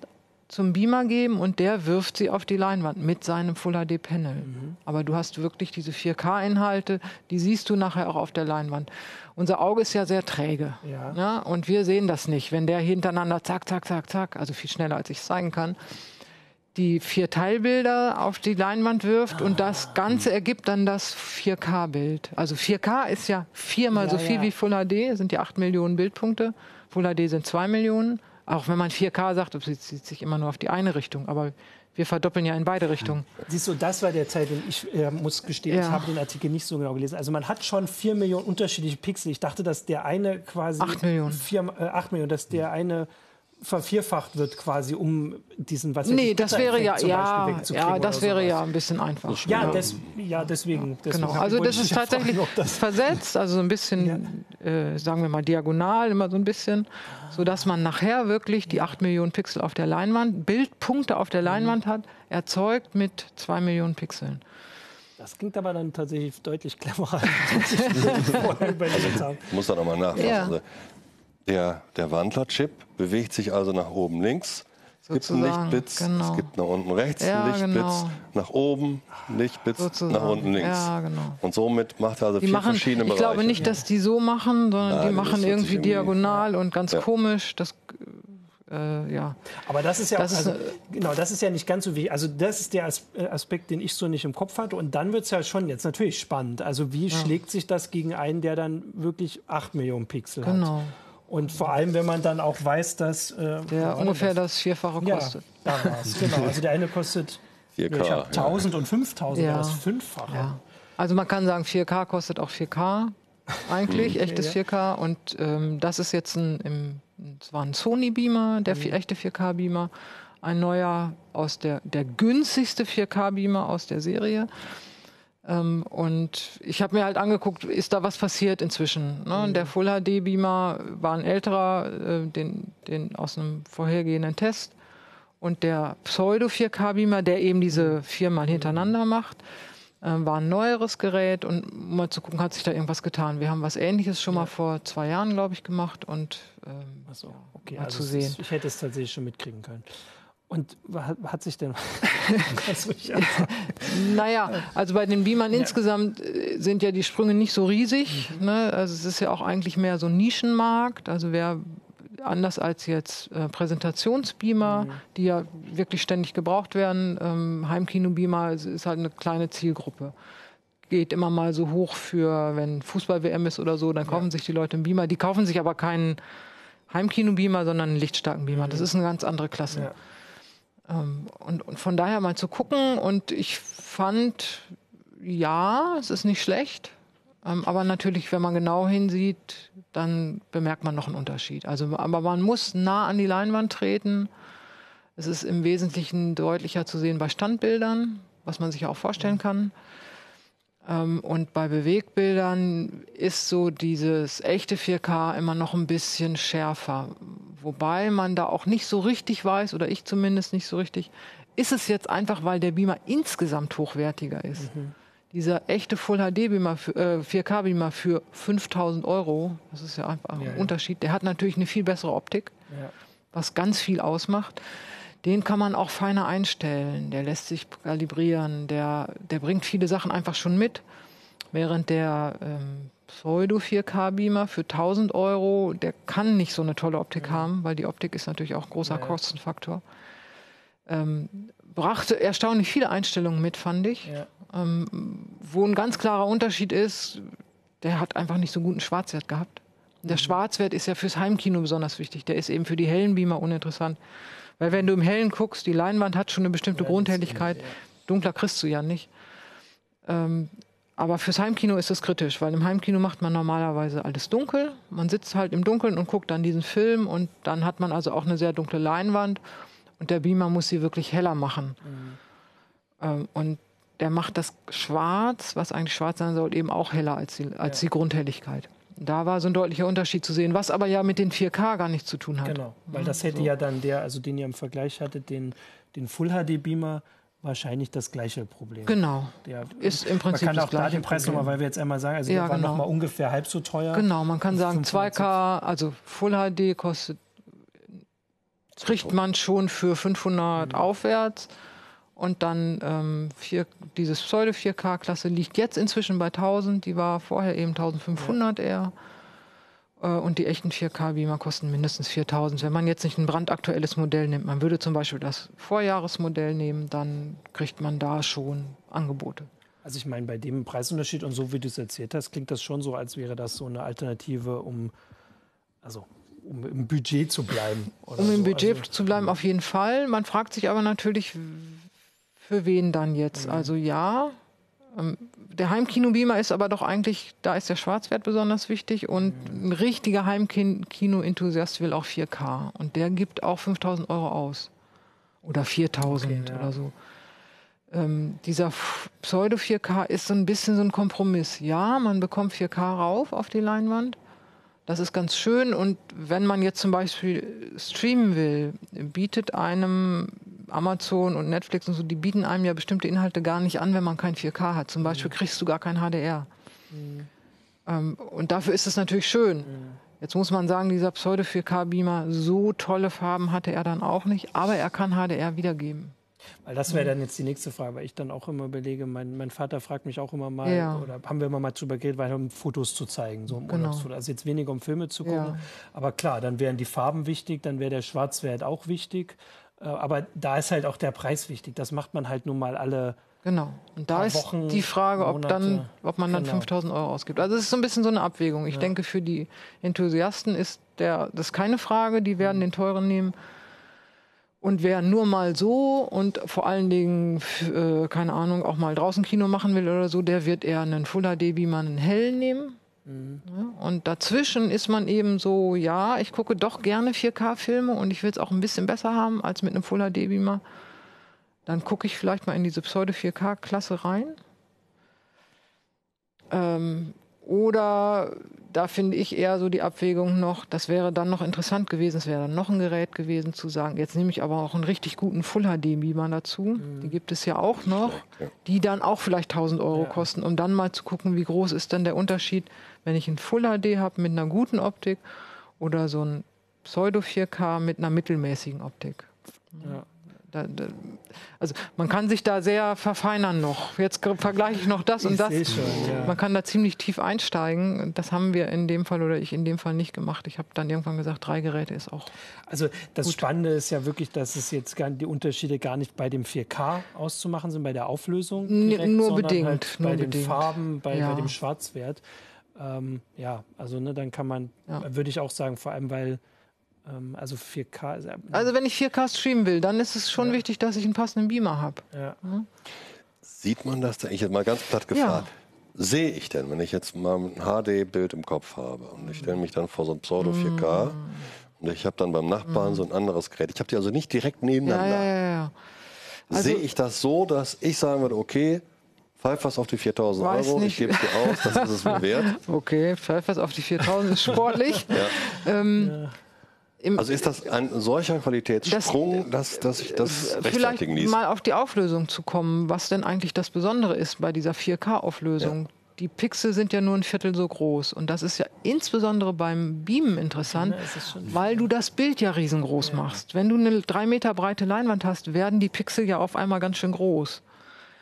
zum Beamer geben und der wirft sie auf die Leinwand mit seinem Full HD Panel. Mhm. Aber du hast wirklich diese 4K-Inhalte, die siehst du nachher auch auf der Leinwand. Unser Auge ist ja sehr träge. Ja. und wir sehen das nicht. Wenn der hintereinander zack, zack, zack, zack, also viel schneller als ich es zeigen kann, die vier Teilbilder auf die Leinwand wirft und Ah. das Ganze ergibt dann das 4K-Bild. Also 4K ist ja viermal Ja, so viel ja. wie Full HD, sind ja 8 Millionen Bildpunkte. Full HD sind 2 Millionen. Auch wenn man 4K sagt, das bezieht sich immer nur auf die eine Richtung. Aber wir verdoppeln ja in beide Richtungen. Siehst du, das war der den ich äh, muss gestehen, ich Ja. habe den Artikel nicht so genau gelesen. Also man hat schon vier Millionen unterschiedliche Pixel. Ich dachte, dass der eine quasi Acht Millionen. Vier, äh, acht Millionen, dass der eine vervierfacht wird quasi, um diesen was Nee, ich, das wäre ja, ja, ja, das wäre sowas. ja ein bisschen einfach. Ja, des, ja deswegen. deswegen Genau, also das ist ja tatsächlich fragen, das versetzt, also so ein bisschen, äh, sagen wir mal, diagonal, immer so ein bisschen, sodass man nachher wirklich die 8 Millionen Pixel auf der Leinwand, Bildpunkte auf der Leinwand hat, erzeugt mit 2 Millionen Pixeln. Das klingt aber dann tatsächlich deutlich cleverer, als ich vorher überlegt habe. Ich muss da nochmal nachfassen. Ja. Also der, der Wandlerchip bewegt sich also nach oben links. Es gibt einen Lichtblitz, genau. es gibt nach unten rechts Ja, einen Lichtblitz, genau. nach oben Lichtblitz, Sozusagen. nach unten links. Ja, genau. Und somit macht er also Die vier machen, verschiedene ich Bereiche. glaube nicht, dass die so machen, sondern Nein, die machen irgendwie irgendwie- diagonal und ganz Ja. komisch. Das, äh, ja. Aber das ist ja Das auch, ist also, genau, das ist ja nicht ganz so wichtig. Also das ist der äh, Aspekt, den ich so nicht im Kopf hatte. Und dann wird es ja schon jetzt natürlich spannend. Also wie schlägt sich das gegen einen, der dann wirklich 8 Millionen Pixel hat? Genau. Und vor allem, wenn man dann auch weiß, dass äh, Der ungefähr das? das Vierfache Ja, kostet. da war es. Genau. Also der eine kostet 4K, ich hab ja. 1000 und 5000, Ja. das Fünffache. Ja. Also man kann sagen, 4K kostet auch 4K eigentlich, echtes 4K. Und ähm, das ist jetzt ein, im, es war ein Sony Beamer, der vi- echte 4K Beamer, ein neuer aus der, der günstigste 4K Beamer aus der Serie. Ähm, und ich habe mir halt angeguckt, ist da was passiert inzwischen. Ne? Der Full HD Beamer war ein älterer, äh, den, den aus einem vorhergehenden Test. Und der Pseudo 4K Beamer, der eben diese viermal hintereinander macht, ähm, war ein neueres Gerät und um mal zu gucken, hat sich da irgendwas getan. Wir haben was Ähnliches schon mal vor zwei Jahren, glaube ich, gemacht und ähm, so, okay, mal also zu sehen. Ist, ich hätte es tatsächlich schon mitkriegen können. Und hat, hat sich denn. Ja sagen. Naja, also bei den Beamern insgesamt äh, sind ja die Sprünge nicht so riesig. Mhm. Ne? Also es ist ja auch eigentlich mehr so ein Nischenmarkt. Also wer anders als jetzt äh, Präsentationsbeamer, mhm. die ja wirklich ständig gebraucht werden. Ähm, Heimkinobeamer ist halt eine kleine Zielgruppe. Geht immer mal so hoch für, wenn Fußball-WM ist oder so, dann kaufen ja. sich die Leute einen Beamer. Die kaufen sich aber keinen Heimkinobeamer, sondern einen lichtstarken Beamer. Mhm. Das ist eine ganz andere Klasse. Ja. Ähm, und, und von daher mal zu gucken. Und ich fand, ja, es ist nicht schlecht. Ähm, aber natürlich, wenn man genau hinsieht, dann bemerkt man noch einen Unterschied. Also, aber man muss nah an die Leinwand treten. Es ist im Wesentlichen deutlicher zu sehen bei Standbildern, was man sich auch vorstellen kann. Ähm, und bei Bewegbildern ist so dieses echte 4K immer noch ein bisschen schärfer. Wobei man da auch nicht so richtig weiß, oder ich zumindest nicht so richtig, ist es jetzt einfach, weil der Beamer insgesamt hochwertiger ist. Mhm dieser echte Full HD Beamer, äh, 4K Beamer für 5000 Euro, das ist ja einfach ja, ein Unterschied. Der hat natürlich eine viel bessere Optik, ja. was ganz viel ausmacht. Den kann man auch feiner einstellen. Der lässt sich kalibrieren. Der, der bringt viele Sachen einfach schon mit. Während der ähm, Pseudo 4K Beamer für 1000 Euro, der kann nicht so eine tolle Optik ja. haben, weil die Optik ist natürlich auch ein großer Kostenfaktor. Ähm, brachte erstaunlich viele Einstellungen mit, fand ich. Ja. Ähm, wo ein ganz klarer Unterschied ist, der hat einfach nicht so guten Schwarzwert gehabt. Der mhm. Schwarzwert ist ja fürs Heimkino besonders wichtig. Der ist eben für die hellen Beamer uninteressant. Weil wenn du im Hellen guckst, die Leinwand hat schon eine bestimmte ja, Grundhelligkeit. Dunkler kriegst du ja nicht. Ähm, aber fürs Heimkino ist das kritisch, weil im Heimkino macht man normalerweise alles dunkel. Man sitzt halt im Dunkeln und guckt dann diesen Film und dann hat man also auch eine sehr dunkle Leinwand und der Beamer muss sie wirklich heller machen. Mhm. Ähm, und der macht das Schwarz, was eigentlich schwarz sein soll, eben auch heller als die, als ja. die Grundhelligkeit. Da war so ein deutlicher Unterschied zu sehen, was aber ja mit den 4K gar nichts zu tun hat. Genau, weil das hätte so. ja dann der, also den ihr im Vergleich hattet, den, den Full HD Beamer, wahrscheinlich das gleiche Problem. Genau. Der, ist im Prinzip man kann auch da den Preis nochmal, weil wir jetzt einmal sagen, also ja, der war genau. nochmal ungefähr halb so teuer. Genau, man kann sagen 2K, also Full HD kostet kriegt man schon für 500 mhm. aufwärts. Und dann ähm, vier, dieses Pseudo 4K-Klasse liegt jetzt inzwischen bei 1000. Die war vorher eben 1500 ja. eher. Äh, und die echten 4K-Beamer kosten mindestens 4000. Wenn man jetzt nicht ein brandaktuelles Modell nimmt, man würde zum Beispiel das Vorjahresmodell nehmen, dann kriegt man da schon Angebote. Also ich meine, bei dem Preisunterschied und so wie du es erzählt hast, klingt das schon so, als wäre das so eine Alternative, um also um im Budget zu bleiben. um im so. Budget also, zu bleiben, auf jeden Fall. Man fragt sich aber natürlich, für wen dann jetzt? Mhm. Also ja, der Heimkino-Beamer ist aber doch eigentlich, da ist der Schwarzwert besonders wichtig und ein richtiger Heimkino-Enthusiast will auch 4K und der gibt auch 5000 Euro aus. Oder 4000 okay, ja. oder so. Ähm, dieser Pseudo 4K ist so ein bisschen so ein Kompromiss. Ja, man bekommt 4K rauf auf die Leinwand, das ist ganz schön. Und wenn man jetzt zum Beispiel streamen will, bietet einem Amazon und Netflix und so, die bieten einem ja bestimmte Inhalte gar nicht an, wenn man kein 4K hat. Zum Beispiel kriegst du gar kein HDR. Mhm. Ähm, und dafür ist es natürlich schön. Mhm. Jetzt muss man sagen, dieser Pseudo-4K-Beamer, so tolle Farben hatte er dann auch nicht, aber er kann HDR wiedergeben. Weil das wäre dann jetzt die nächste Frage, weil ich dann auch immer überlege, mein, mein Vater fragt mich auch immer mal, ja. oder haben wir immer mal drüber geredet, weil um Fotos zu zeigen, so genau. Also jetzt weniger um Filme zu gucken. Ja. Aber klar, dann wären die Farben wichtig, dann wäre der Schwarzwert auch wichtig. Äh, aber da ist halt auch der Preis wichtig. Das macht man halt nun mal alle. Genau. Und da ist Wochen, die Frage, ob, dann, ob man dann genau. 5000 Euro ausgibt. Also es ist so ein bisschen so eine Abwägung. Ich ja. denke, für die Enthusiasten ist der, das ist keine Frage. Die werden mhm. den teuren nehmen. Und wer nur mal so und vor allen Dingen, äh, keine Ahnung, auch mal draußen Kino machen will oder so, der wird eher einen Full HD Beamer, einen hellen nehmen. Mhm. Ja, und dazwischen ist man eben so, ja, ich gucke doch gerne 4K-Filme und ich will es auch ein bisschen besser haben als mit einem Full HD Beamer. Dann gucke ich vielleicht mal in diese Pseudo 4K-Klasse rein. Ähm, oder da finde ich eher so die Abwägung noch, das wäre dann noch interessant gewesen, es wäre dann noch ein Gerät gewesen zu sagen, jetzt nehme ich aber auch einen richtig guten Full HD Beamer dazu. Mhm. Die gibt es ja auch noch, die dann auch vielleicht 1000 Euro ja. kosten, um dann mal zu gucken, wie groß ist denn der Unterschied, wenn ich einen Full HD habe mit einer guten Optik oder so ein Pseudo 4K mit einer mittelmäßigen Optik. Ja. Da, da, also man kann sich da sehr verfeinern noch. Jetzt vergleiche ich noch das ich und das. Schon, ja. Man kann da ziemlich tief einsteigen. Das haben wir in dem Fall oder ich in dem Fall nicht gemacht. Ich habe dann irgendwann gesagt, drei Geräte ist auch. Also das gut. Spannende ist ja wirklich, dass es jetzt gar, die Unterschiede gar nicht bei dem 4K auszumachen sind, bei der Auflösung. Direkt, nur bedingt. Halt bei nur den bedingt. Farben, bei, ja. bei dem Schwarzwert. Ähm, ja, also ne, dann kann man, ja. würde ich auch sagen, vor allem weil also 4K. Ist, also wenn ich 4K streamen will, dann ist es schon ja. wichtig, dass ich einen passenden Beamer habe. Ja. Mhm. Sieht man das denn? Ich jetzt mal ganz platt gefragt. Sehe ich denn, wenn ich jetzt mal ein HD-Bild im Kopf habe und ich stelle mich dann vor so ein Pseudo 4K mm. und ich habe dann beim Nachbarn mm. so ein anderes Gerät. Ich habe die also nicht direkt nebeneinander. Ja, ja, ja, also, Sehe ich das so, dass ich sagen würde, okay, pfeif was auf die 4000 Euro, nicht. ich gebe es dir aus, das ist es mir wert. Okay, pfeif was auf die 4000 ist sportlich. ähm, also ist das ein solcher Qualitätssprung, das, dass, dass ich das äh, Vielleicht ließ? mal auf die Auflösung zu kommen, was denn eigentlich das Besondere ist bei dieser 4K-Auflösung. Ja. Die Pixel sind ja nur ein Viertel so groß. Und das ist ja insbesondere beim Beamen interessant, ja, weil du das Bild ja riesengroß ja. machst. Wenn du eine drei Meter breite Leinwand hast, werden die Pixel ja auf einmal ganz schön groß.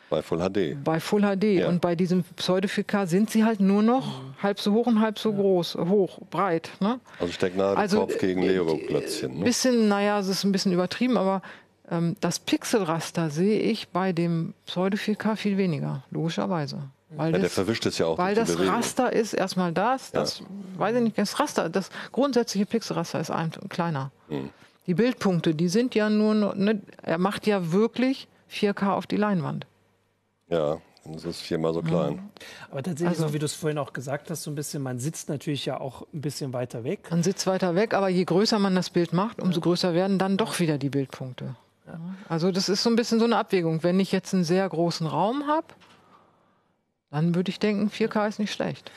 Bei Full HD. Bei Full HD. Ja. Und bei diesem Pseudo 4K sind sie halt nur noch mhm. halb so hoch und halb so ja. groß, hoch, breit. Ne? Also Stecknadel also, Kopf gegen äh, Lego-Klötzchen. Ne? Bisschen, naja, es ist ein bisschen übertrieben, aber ähm, das Pixelraster sehe ich bei dem Pseudo 4K viel weniger, logischerweise. Weil ja, das, der verwischt es ja auch. Weil das Bewegung. Raster ist erstmal das, das weiß ich nicht, das Raster, das grundsätzliche Pixelraster ist ein, kleiner. Mhm. Die Bildpunkte, die sind ja nur, ne, er macht ja wirklich 4K auf die Leinwand. Ja, das ist viermal so klein. Mhm. Aber tatsächlich, also, so wie du es vorhin auch gesagt hast, so ein bisschen, man sitzt natürlich ja auch ein bisschen weiter weg. Man sitzt weiter weg, aber je größer man das Bild macht, umso größer werden dann doch wieder die Bildpunkte. Ja. Also das ist so ein bisschen so eine Abwägung. Wenn ich jetzt einen sehr großen Raum habe, dann würde ich denken, 4K ist nicht schlecht.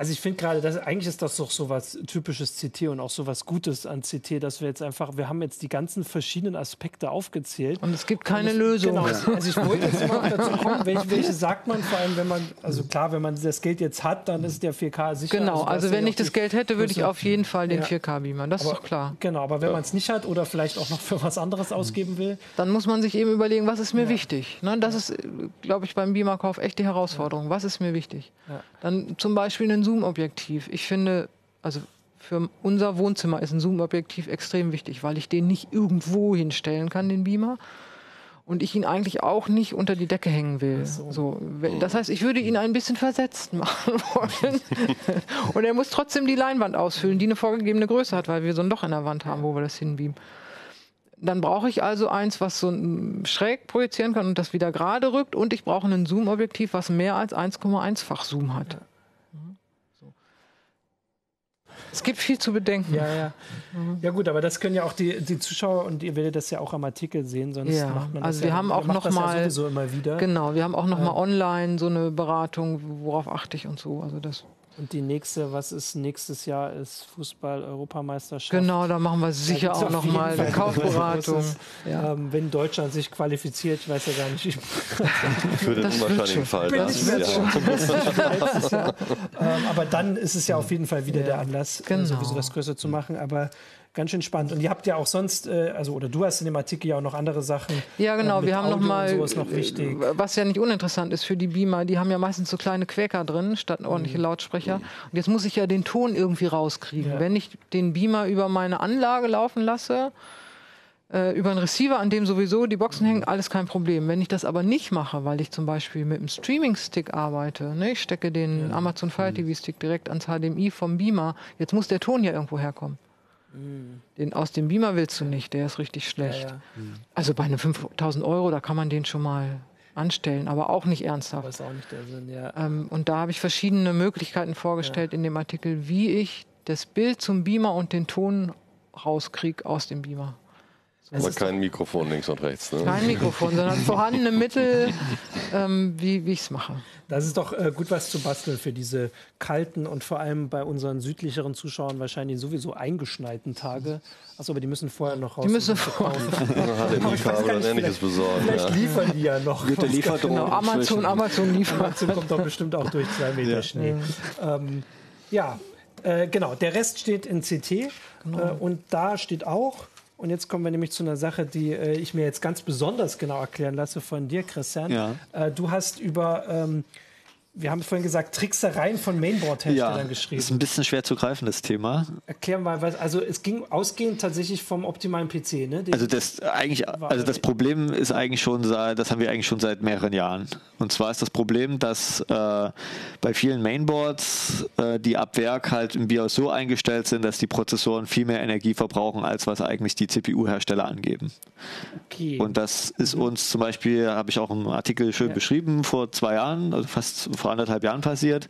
Also ich finde gerade, dass eigentlich ist das doch so was typisches CT und auch so was Gutes an CT, dass wir jetzt einfach, wir haben jetzt die ganzen verschiedenen Aspekte aufgezählt. Und es gibt keine es, Lösung. Genau, also ich wollte jetzt mal dazu kommen, welche, welche, sagt man vor allem, wenn man, also klar, wenn man das Geld jetzt hat, dann ist der 4K sicher. Genau, also, also wenn ich das Geld hätte, würde ich auf jeden Fall den ja. 4K beamen, das aber, ist doch klar. Genau, aber wenn ja. man es nicht hat oder vielleicht auch noch für was anderes ausgeben will. Dann muss man sich eben überlegen, was ist mir ja. wichtig. Ne? Das ist, glaube ich, beim Beamerkauf echt die Herausforderung. Was ist mir wichtig? Dann zum Beispiel ein Zoom-Objektiv. Ich finde, also für unser Wohnzimmer ist ein Zoom-Objektiv extrem wichtig, weil ich den nicht irgendwo hinstellen kann, den Beamer. Und ich ihn eigentlich auch nicht unter die Decke hängen will. So. so. Das heißt, ich würde ihn ein bisschen versetzt machen wollen. Und er muss trotzdem die Leinwand ausfüllen, die eine vorgegebene Größe hat, weil wir so ein Loch in der Wand haben, wo wir das hinbeamen. Dann brauche ich also eins, was so schräg projizieren kann und das wieder gerade rückt. Und ich brauche ein Zoom-Objektiv, was mehr als 1,1-fach Zoom hat. Ja. Es gibt viel zu bedenken. Ja, ja. Mhm. Ja gut, aber das können ja auch die, die Zuschauer und ihr werdet das ja auch am Artikel sehen, sonst ja. macht man das Also wir ja, haben auch noch mal ja immer wieder. Genau, wir haben auch noch ja. mal online so eine Beratung, worauf achte ich und so. Also das und die nächste, was ist nächstes Jahr, ist Fußball-Europameisterschaft. Genau, da machen wir sicher auch noch mal eine Kaufberatung. Ist, ja. ähm, wenn Deutschland sich qualifiziert, ich weiß ja gar nicht. Für den unwahrscheinlichen Fall. Das ja. ähm, aber dann ist es ja auf jeden Fall wieder ja. der Anlass, äh, genau. sowieso das größer zu machen. Aber ganz schön spannend. Und ihr habt ja auch sonst, äh, also oder du hast in dem Artikel ja auch noch andere Sachen. Ja, genau. Äh, wir haben noch mal, noch wichtig. was ja nicht uninteressant ist für die Beamer. Die haben ja meistens so kleine Quäker drin statt ordentliche mhm. Lautsprecher. Mhm. Und jetzt muss ich ja den Ton irgendwie rauskriegen. Ja. Wenn ich den Beamer über meine Anlage laufen lasse, äh, über einen Receiver, an dem sowieso die Boxen hängen, alles kein Problem. Wenn ich das aber nicht mache, weil ich zum Beispiel mit einem Streaming-Stick arbeite, ne, ich stecke den ja. Amazon Fire TV Stick direkt ans HDMI vom Beamer, jetzt muss der Ton ja irgendwo herkommen. Den aus dem Beamer willst du nicht, der ist richtig schlecht. Ja, ja. Also bei einem 5000 Euro, da kann man den schon mal anstellen, aber auch nicht ernsthaft. Das ist auch nicht der Sinn, ja. Ähm, und da habe ich verschiedene Möglichkeiten vorgestellt ja. in dem Artikel, wie ich das Bild zum Beamer und den Ton rauskriege aus dem Beamer. Aber kein Mikrofon links und rechts. Ne? Kein Mikrofon, sondern vorhandene Mittel, ähm, wie, wie ich es mache. Das ist doch äh, gut was zu basteln für diese kalten und vor allem bei unseren südlicheren Zuschauern wahrscheinlich sowieso eingeschneiten Tage. Achso, aber die müssen vorher noch raus. Die müssen vorher. HDMI-Kabel oder ähnliches besorgen. Vielleicht ja. liefern die ja noch. Gute Lieferung. Genau, Amazon, Amazon liefert. Amazon kommt doch bestimmt auch durch zwei Meter ja. Schnee. Ähm, ja, äh, genau. Der Rest steht in CT. Genau. Äh, und da steht auch Und jetzt kommen wir nämlich zu einer Sache, die äh, ich mir jetzt ganz besonders genau erklären lasse von dir, Christian. Ja. Äh, du hast über ähm, wir haben vorhin gesagt, Tricksereien von Mainboard-Herstellern Ja, geschrieben. ist ein bisschen schwer zu greifen, das Thema. Erklär mal, was, also es ging ausgehend tatsächlich vom optimalen PC, ne? Den- Also das eigentlich, also das Problem ist eigentlich schon das haben wir eigentlich schon seit mehreren Jahren. Und zwar ist das Problem, dass äh, bei vielen Mainboards äh, die ab Werk halt im BIOS so eingestellt sind, dass die Prozessoren viel mehr Energie verbrauchen, als was eigentlich die CPU-Hersteller angeben. okay. Und das ist uns zum Beispiel, habe ich auch im Artikel schön Ja. beschrieben, vor zwei Jahren, also fast vor anderthalb Jahren passiert.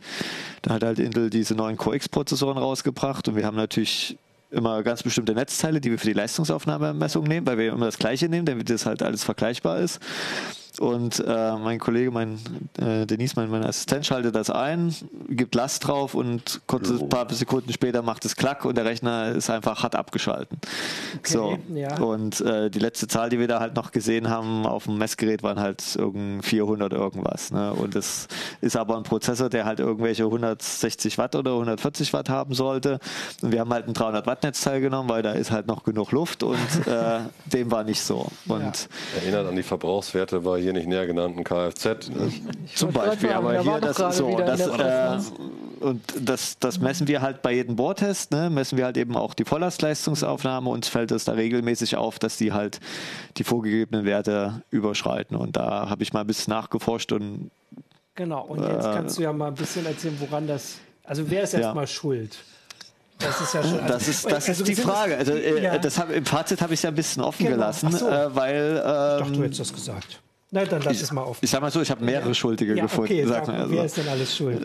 Da hat halt Intel diese neuen Core X-Prozessoren rausgebracht und wir haben natürlich immer ganz bestimmte Netzteile, die wir für die Leistungsaufnahmemessung nehmen, weil wir immer das gleiche nehmen, damit das halt alles vergleichbar ist. Und äh, mein Kollege, mein äh, Denise, mein, mein Assistent, schaltet das ein, gibt Last drauf und kurze Jo. paar Sekunden später macht es Klack und der Rechner ist einfach hart abgeschalten. so. ja. Und äh, die letzte Zahl, die wir da halt noch gesehen haben auf dem Messgerät, waren halt irgend 400 irgendwas. Ne? Und es ist aber ein Prozessor, der halt irgendwelche 160 Watt oder 140 Watt haben sollte. Und wir haben halt ein 300 Watt Netzteil genommen, weil da ist halt noch genug Luft und äh, dem war nicht so. Und Erinnert an die Verbrauchswerte bei hier nicht näher genannten Kfz. Ne? Zum Beispiel, sagen, aber hier das gerade so, das, äh, und das, das messen wir halt bei jedem Bohrtest, ne? messen wir halt eben auch die Volllastleistungsaufnahme. Uns fällt es da regelmäßig auf, dass die halt die vorgegebenen Werte überschreiten. Und da habe ich mal ein bisschen nachgeforscht und genau, und jetzt kannst du ja mal ein bisschen erzählen, woran das. Also wer ist Ja. erstmal schuld? Das ist ja schon. das also- ist, das also ist die Frage. Also äh, Ja. das hab, im Fazit habe ich es ja ein bisschen offen Genau. gelassen, so. äh, weil Ich dachte, du ähm, hättest das gesagt. Na, dann lass es mal auf. ich sag mal so, ich habe mehrere Schuldige ja, gefunden. okay, sag sag, mal. wer Also. ist denn alles schuld?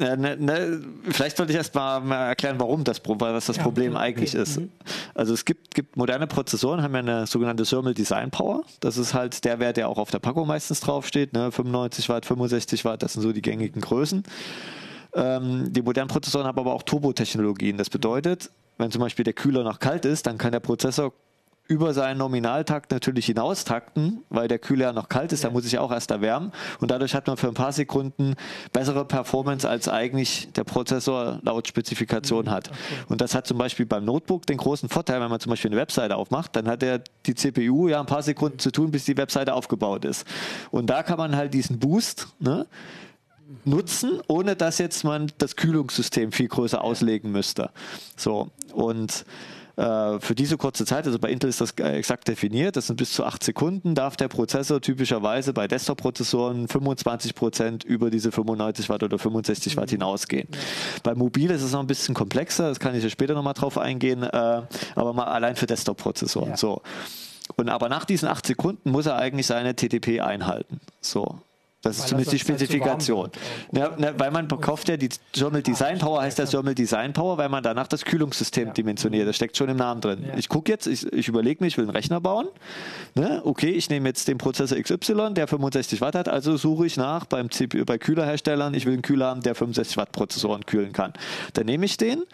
Ja, ne, ne, vielleicht sollte ich erst mal, mal erklären, warum das, was das Ja, Problem okay, eigentlich okay, ist. mhm. Also es gibt, gibt moderne Prozessoren, haben ja eine sogenannte Thermal Design Power. Das ist halt der Wert, der auch auf der Packung meistens draufsteht. Ne? 95 Watt, 65 Watt, das sind so die gängigen Größen. Ähm, die modernen Prozessoren haben aber auch Turbotechnologien. Das bedeutet, wenn zum Beispiel der Kühler noch kalt ist, dann kann der Prozessor über seinen Nominaltakt natürlich hinaustakten, weil der Kühler ja noch kalt ist, da muss ich ja auch erst erwärmen. Und dadurch hat man für ein paar Sekunden bessere Performance, als eigentlich der Prozessor laut Spezifikation hat. Und das hat zum Beispiel beim Notebook den großen Vorteil, wenn man zum Beispiel eine Webseite aufmacht, dann hat er die CPU ja ein paar Sekunden zu tun, bis die Webseite aufgebaut ist. Und da kann man halt diesen Boost, ne, nutzen, ohne dass jetzt man das Kühlungssystem viel größer auslegen müsste. So und äh, für diese kurze Zeit, also bei Intel ist das äh, exakt definiert, das sind bis zu acht Sekunden, darf der Prozessor typischerweise bei Desktop-Prozessoren 25 Prozent über diese 95 Watt oder 65 Watt hinausgehen. Bei Mobil ist es noch ein bisschen komplexer, das kann ich ja später nochmal drauf eingehen, äh, aber mal allein für Desktop-Prozessoren. Ja. So. Und aber nach diesen acht Sekunden muss er eigentlich seine TTP einhalten. So. Das ist Weil zumindest die er sonst halt Spezifikation. Ja, ne, weil man kauft ja die Thermal Design Power, heißt das Thermal Design Power, weil man danach das Kühlungssystem Ja. dimensioniert. Das steckt schon im Namen drin. Ja. Ich gucke jetzt, ich, ich überlege mir, ich will einen Rechner bauen. Ne? Okay, ich nehme jetzt den Prozessor XY, der 65 Watt hat, also suche ich nach beim CPU, bei Kühlerherstellern, ich will einen Kühler haben, der 65 Watt Prozessoren kühlen kann. Dann nehme ich den,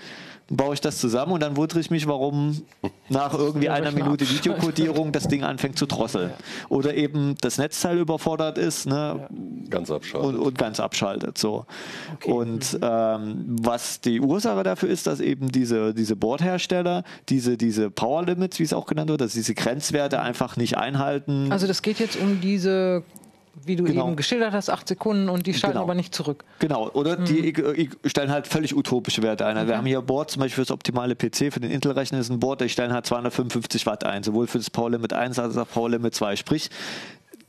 baue ich das zusammen und dann wundere ich mich, warum nach irgendwie einer Minute abschaltet. Videokodierung das Ding anfängt zu drosseln. Oder eben das Netzteil überfordert ist. Ne? Ganz abschalten. und, und ganz abschaltet. So. Okay. Mhm. Und ähm, was die Ursache dafür ist, dass eben diese, diese Bordhersteller diese, diese Power Limits, wie es auch genannt wird, dass diese Grenzwerte einfach nicht einhalten. Also das geht jetzt um diese, wie du Genau. eben geschildert hast, acht Sekunden und die schalten Genau. aber nicht zurück. Genau, oder die ich- ich stellen halt völlig utopische Werte ein. Also Wir haben hier Board zum Beispiel für das optimale PC, für den Intel-Rechner ist ein Board, die stellen halt 255 Watt ein, sowohl für das Power Limit 1 als auch Power Limit 2. Sprich,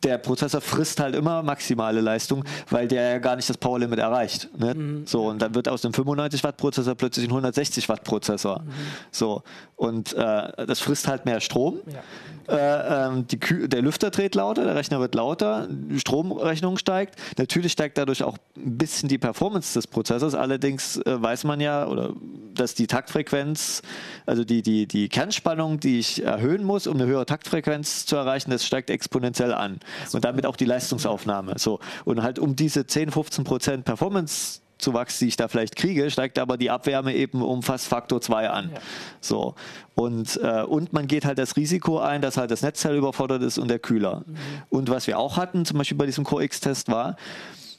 der Prozessor frisst halt immer maximale Leistung, weil der ja gar nicht das Power Limit erreicht. Ne? So, und dann wird aus dem 95 Watt Prozessor plötzlich ein 160 Watt Prozessor. So, und äh, das frisst halt mehr Strom. Ja. Äh, ähm, die der Lüfter dreht lauter, der Rechner wird lauter, die Stromrechnung steigt. Natürlich steigt dadurch auch ein bisschen die Performance des Prozessors. Allerdings äh, weiß man ja, oder dass die Taktfrequenz, also die, die, die Kernspannung, die ich erhöhen muss, um eine höhere Taktfrequenz zu erreichen, das steigt exponentiell an. Und damit auch die Leistungsaufnahme. So. Und halt um diese 10, 15 Prozent Performance Zuwachs, die ich da vielleicht kriege, steigt aber die Abwärme eben um fast Faktor 2 an. Ja. So. Und, äh, und man geht halt das Risiko ein, dass halt das Netzteil überfordert ist und der Kühler. Und was wir auch hatten, zum Beispiel bei diesem Core X-Test war,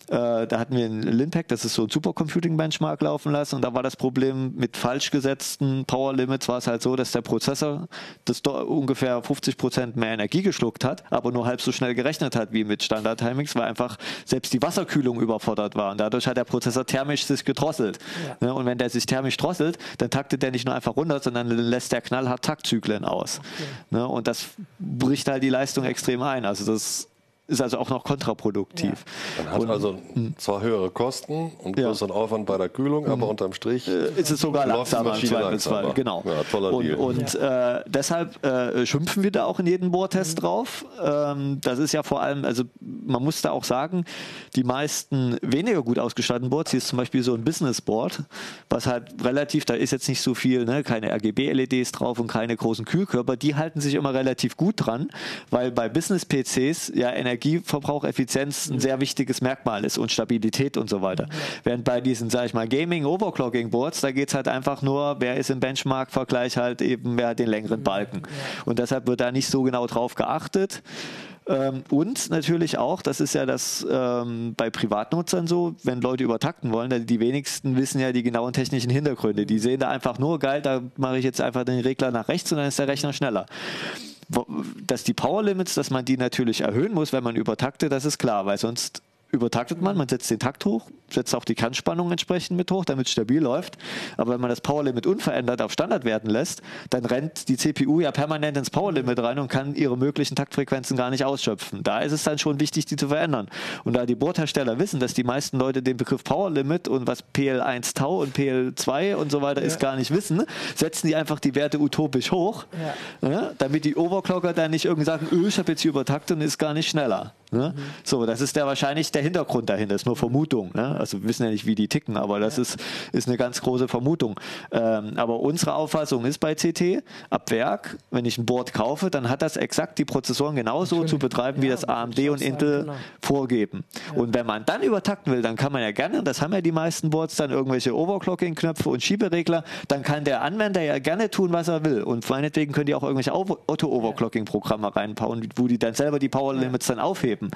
Äh, da hatten wir in Linpack, das ist so ein Supercomputing-Benchmark laufen lassen und da war das Problem mit falsch gesetzten Power Limits war es halt so, dass der Prozessor das ungefähr 50 Prozent mehr Energie geschluckt hat, aber nur halb so schnell gerechnet hat wie mit Standard-Timings, weil einfach selbst die Wasserkühlung überfordert war und dadurch hat der Prozessor thermisch sich gedrosselt. Ja. Ne, und wenn der sich thermisch drosselt, dann taktet der nicht nur einfach runter, sondern lässt der knallhart Taktzyklen aus. Okay. Ne, und das bricht halt die Leistung extrem ein. Also das ist also auch noch kontraproduktiv. Ja. Man hat und, also hm. zwar höhere Kosten und größeren ja. Aufwand bei der Kühlung, aber hm. unterm Strich äh, ist es sogar langsamer im Zweifelsfall. Genau. Ja, toller und, Deal. und äh, deshalb äh, schimpfen wir da auch in jedem Bohrtest mhm. drauf. Ähm, das ist ja vor allem, also man muss da auch sagen, die meisten weniger gut ausgestatteten Boards, hier ist zum Beispiel so ein Business Board, was halt relativ, da ist jetzt nicht so viel, ne, keine RGB-LEDs drauf und keine großen Kühlkörper, die halten sich immer relativ gut dran, weil bei Business-PCs ja Energie Energieverbrauch, Effizienz ein sehr wichtiges Merkmal ist und Stabilität und so weiter. Während bei diesen, sag ich mal, Gaming Overclocking Boards, da geht es halt einfach nur, wer ist im Benchmark-Vergleich halt eben, wer hat den längeren Balken. Und deshalb wird da nicht so genau drauf geachtet. Ähm, und natürlich auch, das ist ja das ähm, bei Privatnutzern so, wenn Leute übertakten wollen, die wenigsten wissen ja die genauen technischen Hintergründe. Die sehen da einfach nur, geil, da mache ich jetzt einfach den Regler nach rechts und dann ist der Rechner schneller dass die Power Limits, dass man die natürlich erhöhen muss, wenn man übertaktet, das ist klar, weil sonst übertaktet man, man setzt den Takt hoch, setzt auch die Kernspannung entsprechend mit hoch, damit es stabil läuft. Aber wenn man das Powerlimit unverändert auf Standard werden lässt, dann rennt die CPU ja permanent ins Powerlimit rein und kann ihre möglichen Taktfrequenzen gar nicht ausschöpfen. Da ist es dann schon wichtig, die zu verändern. Und da die Boardhersteller wissen, dass die meisten Leute den Begriff Powerlimit und was PL1 Tau und PL2 und so weiter ja. ist gar nicht wissen, setzen die einfach die Werte utopisch hoch, ja. Ja, damit die Overclocker dann nicht irgendwie sagen, öh, ich habe jetzt hier übertaktet und ist gar nicht schneller. Ne? Mhm. So, das ist der wahrscheinlich der Hintergrund dahinter, das ist nur Vermutung. Ne? Also wir wissen ja nicht, wie die ticken, aber das ja. ist, ist eine ganz große Vermutung. Ähm, aber unsere Auffassung ist bei CT, ab Werk, wenn ich ein Board kaufe, dann hat das exakt die Prozessoren genauso Natürlich. zu betreiben, wie ja, das AMD und Intel genau. vorgeben. Ja. Und wenn man dann übertakten will, dann kann man ja gerne, das haben ja die meisten Boards, dann irgendwelche Overclocking-Knöpfe und Schieberegler, dann kann der Anwender ja gerne tun, was er will. Und meinetwegen können die auch irgendwelche Auto-Overclocking-Programme reinbauen, wo die dann selber die Power Limits dann aufheben geben.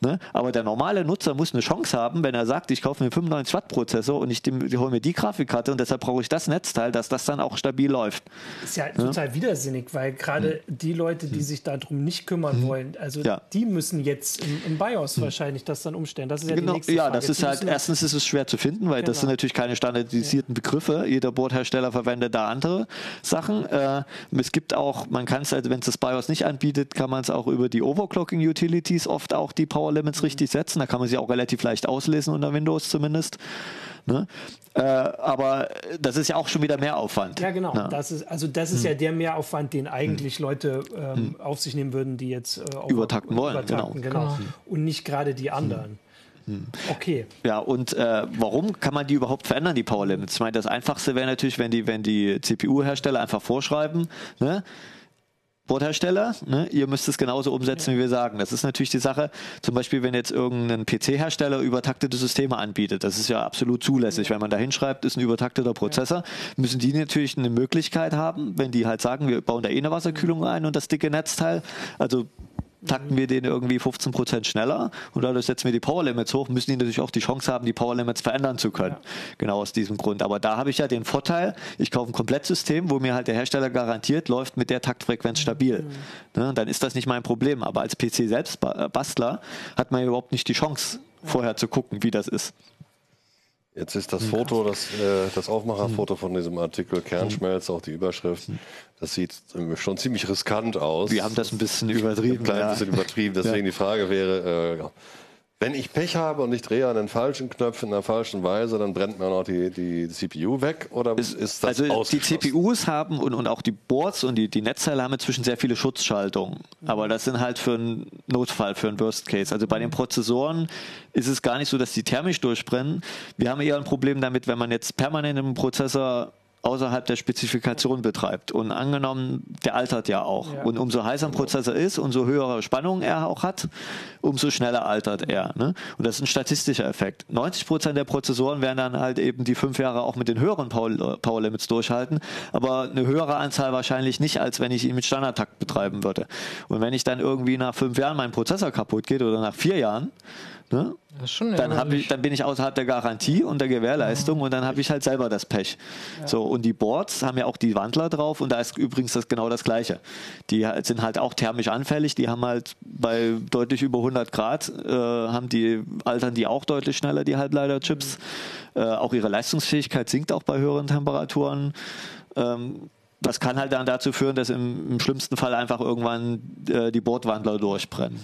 Ne? Aber der normale Nutzer muss eine Chance haben, wenn er sagt, ich kaufe mir einen 95 Watt Prozessor und ich, ich hole mir die Grafikkarte und deshalb brauche ich das Netzteil, dass das dann auch stabil läuft. Ist ja, ja? total widersinnig, weil gerade hm. die Leute, die hm. sich darum nicht kümmern hm. wollen, also ja. die müssen jetzt im, im BIOS hm. wahrscheinlich das dann umstellen. Das ist ja genau. die nächste Ja, Frage. das ist halt, erstens ist es schwer zu finden, weil genau. das sind natürlich keine standardisierten. Begriffe. Jeder Boardhersteller verwendet da andere Sachen. Äh, es gibt auch, man kann es, also wenn es das BIOS nicht anbietet, kann man es auch über die Overclocking Utilities oft auch die Power Limits richtig setzen. Da kann man sie auch relativ leicht auslesen unter Windows zumindest. Ne? Äh, aber das ist ja auch schon wieder Mehraufwand. Ja, genau. Ne? Das ist, also das ist hm. ja der Mehraufwand, den eigentlich hm. Leute ähm, hm. auf sich nehmen würden, die jetzt äh, übertakten wollen. Übertakten, genau. genau. Und nicht gerade die anderen. Hm. Okay. Ja, und äh, warum kann man die überhaupt verändern, die Power Limits? Ich meine, das Einfachste wäre natürlich, wenn die, wenn die CPU-Hersteller einfach vorschreiben, ne? Bordhersteller, ne, ihr müsst es genauso umsetzen, wie wir sagen. Das ist natürlich die Sache, zum Beispiel, wenn jetzt irgendein PC-Hersteller übertaktete Systeme anbietet, das ist ja absolut zulässig. Wenn man da hinschreibt, ist ein übertakteter Prozessor, müssen die natürlich eine Möglichkeit haben, wenn die halt sagen, wir bauen da eh eine Wasserkühlung ein und das dicke Netzteil, also takten wir den irgendwie 15 Prozent schneller und dadurch setzen wir die Power Limits hoch, müssen die natürlich auch die Chance haben, die Power Limits verändern zu können. Ja. Genau aus diesem Grund. Aber da habe ich ja den Vorteil, ich kaufe ein Komplettsystem, wo mir halt der Hersteller garantiert, läuft mit der Taktfrequenz stabil. Mhm. Ne, dann ist das nicht mein Problem. Aber als PC selbst Bastler hat man ja überhaupt nicht die Chance, vorher zu gucken, wie das ist. Jetzt ist das Foto, das, äh, das Aufmacherfoto von diesem Artikel Kernschmelz, auch die Überschrift, das sieht schon ziemlich riskant aus. Wir haben das ein bisschen übertrieben. Ein klein ja. bisschen übertrieben. Deswegen ja. die Frage wäre, äh, wenn ich Pech habe und ich drehe an den falschen Knopf in der falschen Weise, dann brennt mir noch die, die CPU weg oder ist, ist das Also die CPUs haben und, und auch die Boards und die, die Netzteile haben inzwischen sehr viele Schutzschaltungen. Mhm. Aber das sind halt für einen Notfall, für einen Worst Case. Also bei den Prozessoren ist es gar nicht so, dass die thermisch durchbrennen. Wir haben eher ein Problem damit, wenn man jetzt permanent im Prozessor außerhalb der Spezifikation betreibt. Und angenommen, der altert ja auch. Ja. Und umso heißer ein Prozessor ist, umso höhere Spannung er auch hat, umso schneller altert er. Ne? Und das ist ein statistischer Effekt. 90 Prozent der Prozessoren werden dann halt eben die fünf Jahre auch mit den höheren Power, Power Limits durchhalten, aber eine höhere Anzahl wahrscheinlich nicht, als wenn ich ihn mit Standardtakt betreiben würde. Und wenn ich dann irgendwie nach fünf Jahren mein Prozessor kaputt geht oder nach vier Jahren, ne, dann, ich, dann bin ich außerhalb der Garantie und der Gewährleistung ja. und dann habe ich halt selber das Pech. Ja. So, und die Boards haben ja auch die Wandler drauf und da ist übrigens das genau das Gleiche. Die sind halt auch thermisch anfällig, die haben halt bei deutlich über 100 Grad, äh, haben die, altern die auch deutlich schneller, die Halbleiterchips. Mhm. Äh, auch ihre Leistungsfähigkeit sinkt auch bei höheren Temperaturen. Ähm, das kann halt dann dazu führen, dass im, im schlimmsten Fall einfach irgendwann äh, die Bordwandler durchbrennen.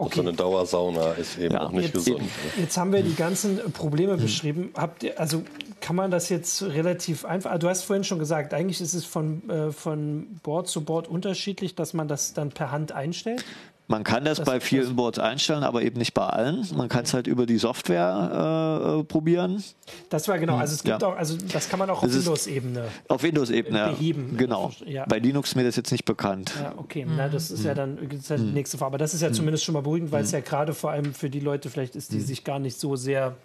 Okay. So eine Dauersauna ist eben ja, auch nicht jetzt, gesund. Jetzt haben wir die ganzen Probleme hm. beschrieben. Habt ihr, also kann man das jetzt relativ einfach. Du hast vorhin schon gesagt, eigentlich ist es von, äh, von Board zu Board unterschiedlich, dass man das dann per Hand einstellt. Man kann das, das bei vielen Boards einstellen, aber eben nicht bei allen. Man kann es halt über die Software äh, äh, probieren. Das war genau, also es gibt ja. auch, also das kann man auch auf Windows-Ebene. Auf Windows-Ebene beheben. Genau. Ja. Bei Linux ist mir das jetzt nicht bekannt. Ja, okay. Mhm. Na, das ist ja dann das ist die nächste Frage. Aber das ist ja mhm. zumindest schon mal beruhigend, weil es ja gerade vor allem für die Leute vielleicht ist, die sich gar nicht so sehr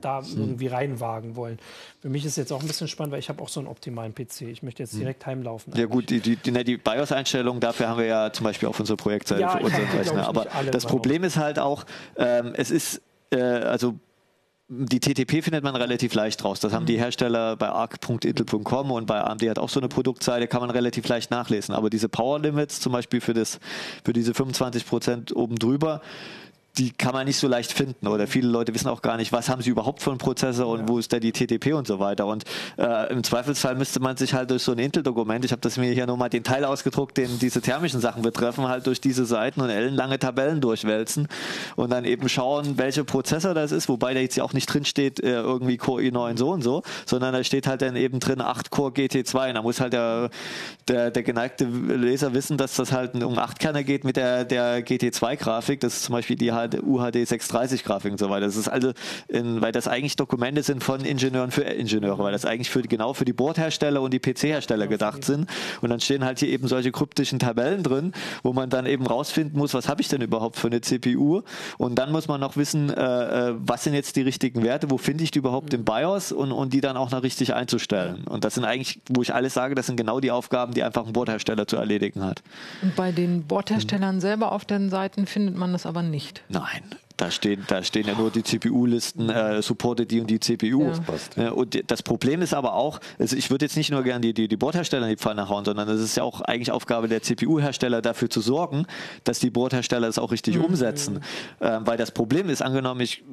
da hm. irgendwie reinwagen wollen. Für mich ist jetzt auch ein bisschen spannend, weil ich habe auch so einen optimalen PC. Ich möchte jetzt hm. direkt heimlaufen. Ja gut, die, die, die, die BIOS-Einstellungen, dafür haben wir ja zum Beispiel auf unserer Projektseite ja, für unseren Rechner. Aber das Problem ist halt auch, ähm, es ist, äh, also die TTP findet man relativ leicht raus. Das haben die mhm. Hersteller bei arc.intel.com und bei AMD hat auch so eine Produktseite, kann man relativ leicht nachlesen. Aber diese Power Limits, zum Beispiel für, das, für diese 25 Prozent oben drüber, die kann man nicht so leicht finden oder viele Leute wissen auch gar nicht, was haben sie überhaupt für einen Prozessor und ja. wo ist da die TTP und so weiter. Und äh, im Zweifelsfall müsste man sich halt durch so ein Intel-Dokument, ich habe das mir hier nochmal den Teil ausgedruckt, den diese thermischen Sachen betreffen, halt durch diese Seiten und ellenlange Tabellen durchwälzen und dann eben schauen, welcher Prozessor das ist, wobei da jetzt ja auch nicht drin steht, äh, irgendwie Core i9 so und so, sondern da steht halt dann eben drin 8 Core GT2 und da muss halt der, der, der geneigte Leser wissen, dass das halt um 8 Kerner geht mit der, der GT2-Grafik, das ist zum Beispiel die halt UHD 630 Grafik und so weiter. Das ist also, in, weil das eigentlich Dokumente sind von Ingenieuren für Ingenieure, weil das eigentlich für, genau für die Bordhersteller und die PC-Hersteller gedacht sind. Und dann stehen halt hier eben solche kryptischen Tabellen drin, wo man dann eben rausfinden muss, was habe ich denn überhaupt für eine CPU? Und dann muss man noch wissen, äh, äh, was sind jetzt die richtigen Werte, wo finde ich die überhaupt im BIOS und, und die dann auch noch richtig einzustellen. Und das sind eigentlich, wo ich alles sage, das sind genau die Aufgaben, die einfach ein Bordhersteller zu erledigen hat. Und bei den Bordherstellern mhm. selber auf den Seiten findet man das aber nicht. Nein. Da stehen, da stehen ja nur die CPU-Listen, äh, supporte die und die CPU. Ja. Das ja, und das Problem ist aber auch, also ich würde jetzt nicht nur gerne die, die, die Bordhersteller in die Pfanne hauen, sondern es ist ja auch eigentlich Aufgabe der CPU-Hersteller dafür zu sorgen, dass die Bordhersteller es auch richtig mhm. umsetzen. Ähm, weil das Problem ist, angenommen, ich,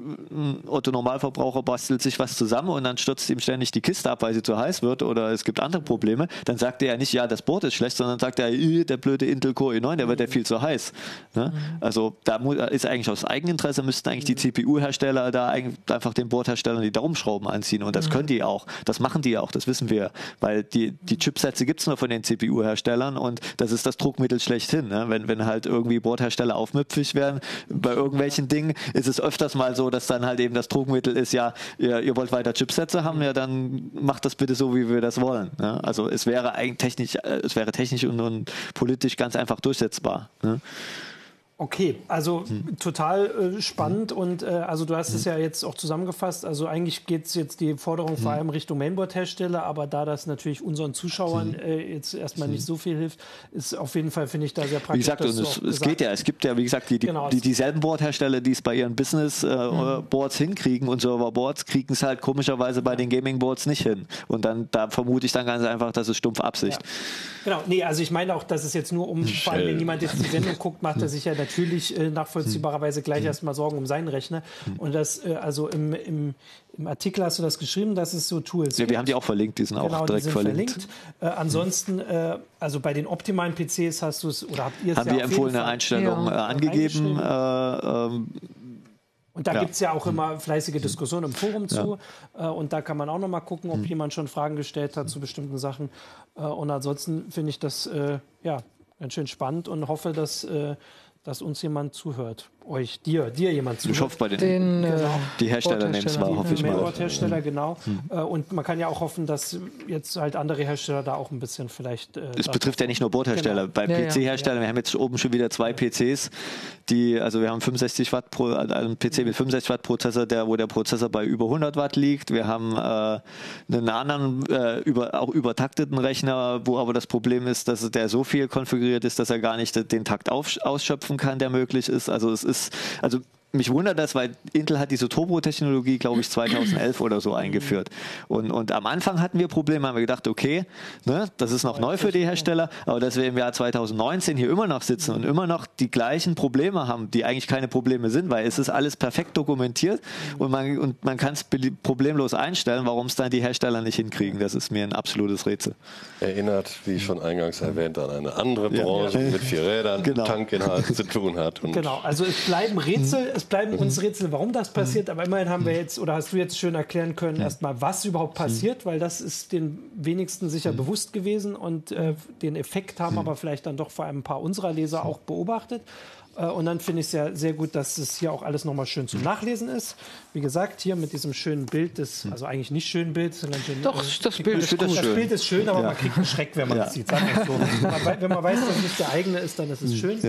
Otto Normalverbraucher bastelt sich was zusammen und dann stürzt ihm ständig die Kiste ab, weil sie zu heiß wird oder es gibt andere Probleme, dann sagt er ja nicht, ja, das Board ist schlecht, sondern sagt er, der blöde Intel Core i9, der wird ja viel zu heiß. Ne? Mhm. Also da ist eigentlich aus Eigeninteresse Normalerweise müssten eigentlich die CPU-Hersteller da einfach den Bordherstellern die Daumenschrauben anziehen und das mhm. können die auch. Das machen die auch, das wissen wir. Weil die, die Chipsätze gibt es nur von den CPU-Herstellern und das ist das Druckmittel schlechthin. Ne? Wenn, wenn halt irgendwie Bordhersteller aufmüpfig werden bei irgendwelchen Dingen, ist es öfters mal so, dass dann halt eben das Druckmittel ist, ja, ihr, ihr wollt weiter Chipsätze haben, ja, dann macht das bitte so, wie wir das wollen. Ne? Also es wäre eigentlich technisch, äh, es wäre technisch und, und politisch ganz einfach durchsetzbar. Ne? Okay, also hm. total äh, spannend und äh, also du hast hm. es ja jetzt auch zusammengefasst. Also eigentlich geht es jetzt die Forderung hm. vor allem Richtung Mainboard-Hersteller, aber da das natürlich unseren Zuschauern hm. äh, jetzt erstmal nicht hm. so viel hilft, ist auf jeden Fall, finde ich, da sehr praktisch. Wie gesagt, und es, es geht ja, es gibt ja, wie gesagt, die, die, genau, die dieselben Boardhersteller, die es bei ihren Business-Boards äh, hm. hinkriegen und Server-Boards, kriegen es halt komischerweise bei ja. den Gaming-Boards nicht hin. Und dann, da vermute ich dann ganz einfach, das ist stumpf Absicht. Ja. Genau, nee, also ich meine auch, dass es jetzt nur um, vor allem wenn jemand jetzt die Sendung guckt, macht er sich ja natürlich äh, nachvollziehbarerweise gleich mhm. erstmal Sorgen um seinen Rechner. Mhm. Und das, äh, also im, im, im, Artikel hast du das geschrieben, dass es so Tools Ja, wir haben die auch verlinkt, die sind genau, auch direkt die sind verlinkt. verlinkt. Äh, ansonsten, äh, also bei den optimalen PCs hast du es, oder habt ihr es Haben ja wir empfohlene Einstellungen ja. Äh, angegeben. Äh, ähm, und da ja. gibt es ja auch immer fleißige Diskussionen im Forum zu. Ja. Und da kann man auch noch mal gucken, ob mhm. jemand schon Fragen gestellt hat zu bestimmten Sachen. Und ansonsten finde ich das ja, ganz schön spannend und hoffe, dass dass uns jemand zuhört. Euch, dir, dir jemand zu. Ich hoffe bei den, Den, äh, die Hersteller nehmen es mal, Bordhersteller. hoffe ich mal. Mainboard-Hersteller, genau. Hm. Äh, Und man kann ja auch hoffen, dass jetzt halt andere Hersteller da auch ein bisschen vielleicht. äh, Es da- betrifft ja nicht nur Bordhersteller. Genau. Bei Ja, ja. PC-Herstellern, wir haben jetzt oben schon wieder zwei PCs, die, also wir haben 65 Watt pro, also einen PC mit 65 Watt Prozessor, der, wo der Prozessor bei über 100 Watt liegt. Wir haben äh, einen anderen, äh, über, auch übertakteten Rechner, wo aber das Problem ist, dass der so viel konfiguriert ist, dass er gar nicht den Takt auf, ausschöpfen kann, der möglich ist. Also es ist, also mich wundert das, weil Intel hat diese Turbo-Technologie, glaube ich, 2011 oder so eingeführt. Und, und am Anfang hatten wir Probleme, haben wir gedacht, okay, ne, das ist noch neu für die Hersteller, aber dass wir im Jahr 2019 hier immer noch sitzen und immer noch die gleichen Probleme haben, die eigentlich keine Probleme sind, weil es ist alles perfekt dokumentiert und man, und man kann es problemlos einstellen, warum es dann die Hersteller nicht hinkriegen, das ist mir ein absolutes Rätsel. Erinnert, wie schon eingangs erwähnt, an eine andere Branche Ja. mit vier Rädern, Genau. Tankinhalt zu tun hat. Und Genau, also es bleiben Rätsel, es bleiben uns Rätsel, warum das passiert, aber immerhin haben wir jetzt, oder hast du jetzt schön erklären können, erstmal, was überhaupt passiert, weil das ist den wenigsten sicher bewusst gewesen und äh, den Effekt haben aber vielleicht dann doch vor allem ein paar unserer Leser auch beobachtet. Äh, Und dann finde ich es ja sehr gut, dass es hier auch alles nochmal schön zum Nachlesen ist. Wie gesagt, hier mit diesem schönen Bild des, also eigentlich nicht schönen Bild, sondern schön, Doch, äh, das Bild ist das. Das Bild ist schön, aber Ja. man kriegt einen Schreck, wenn man Ja. es sieht. Sagen so. Wenn man weiß, dass es nicht der eigene ist, dann ist es schön.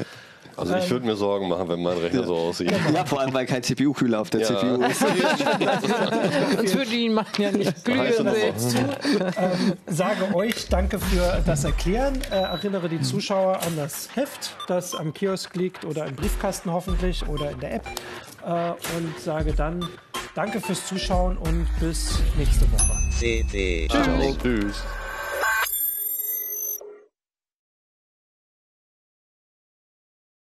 Also ich würde mir Sorgen machen, wenn mein Rechner so aussieht. Ja, vor allem, weil kein CPU-Kühler auf der Ja. CPU ist. Sonst würde die ihn ja nicht glühen sehen. sage euch danke für das Erklären. Äh, erinnere die Zuschauer an das Heft, das am Kiosk liegt oder im Briefkasten hoffentlich oder in der App. Äh, und sage dann danke fürs Zuschauen und bis nächste Woche. CD. Tschüss.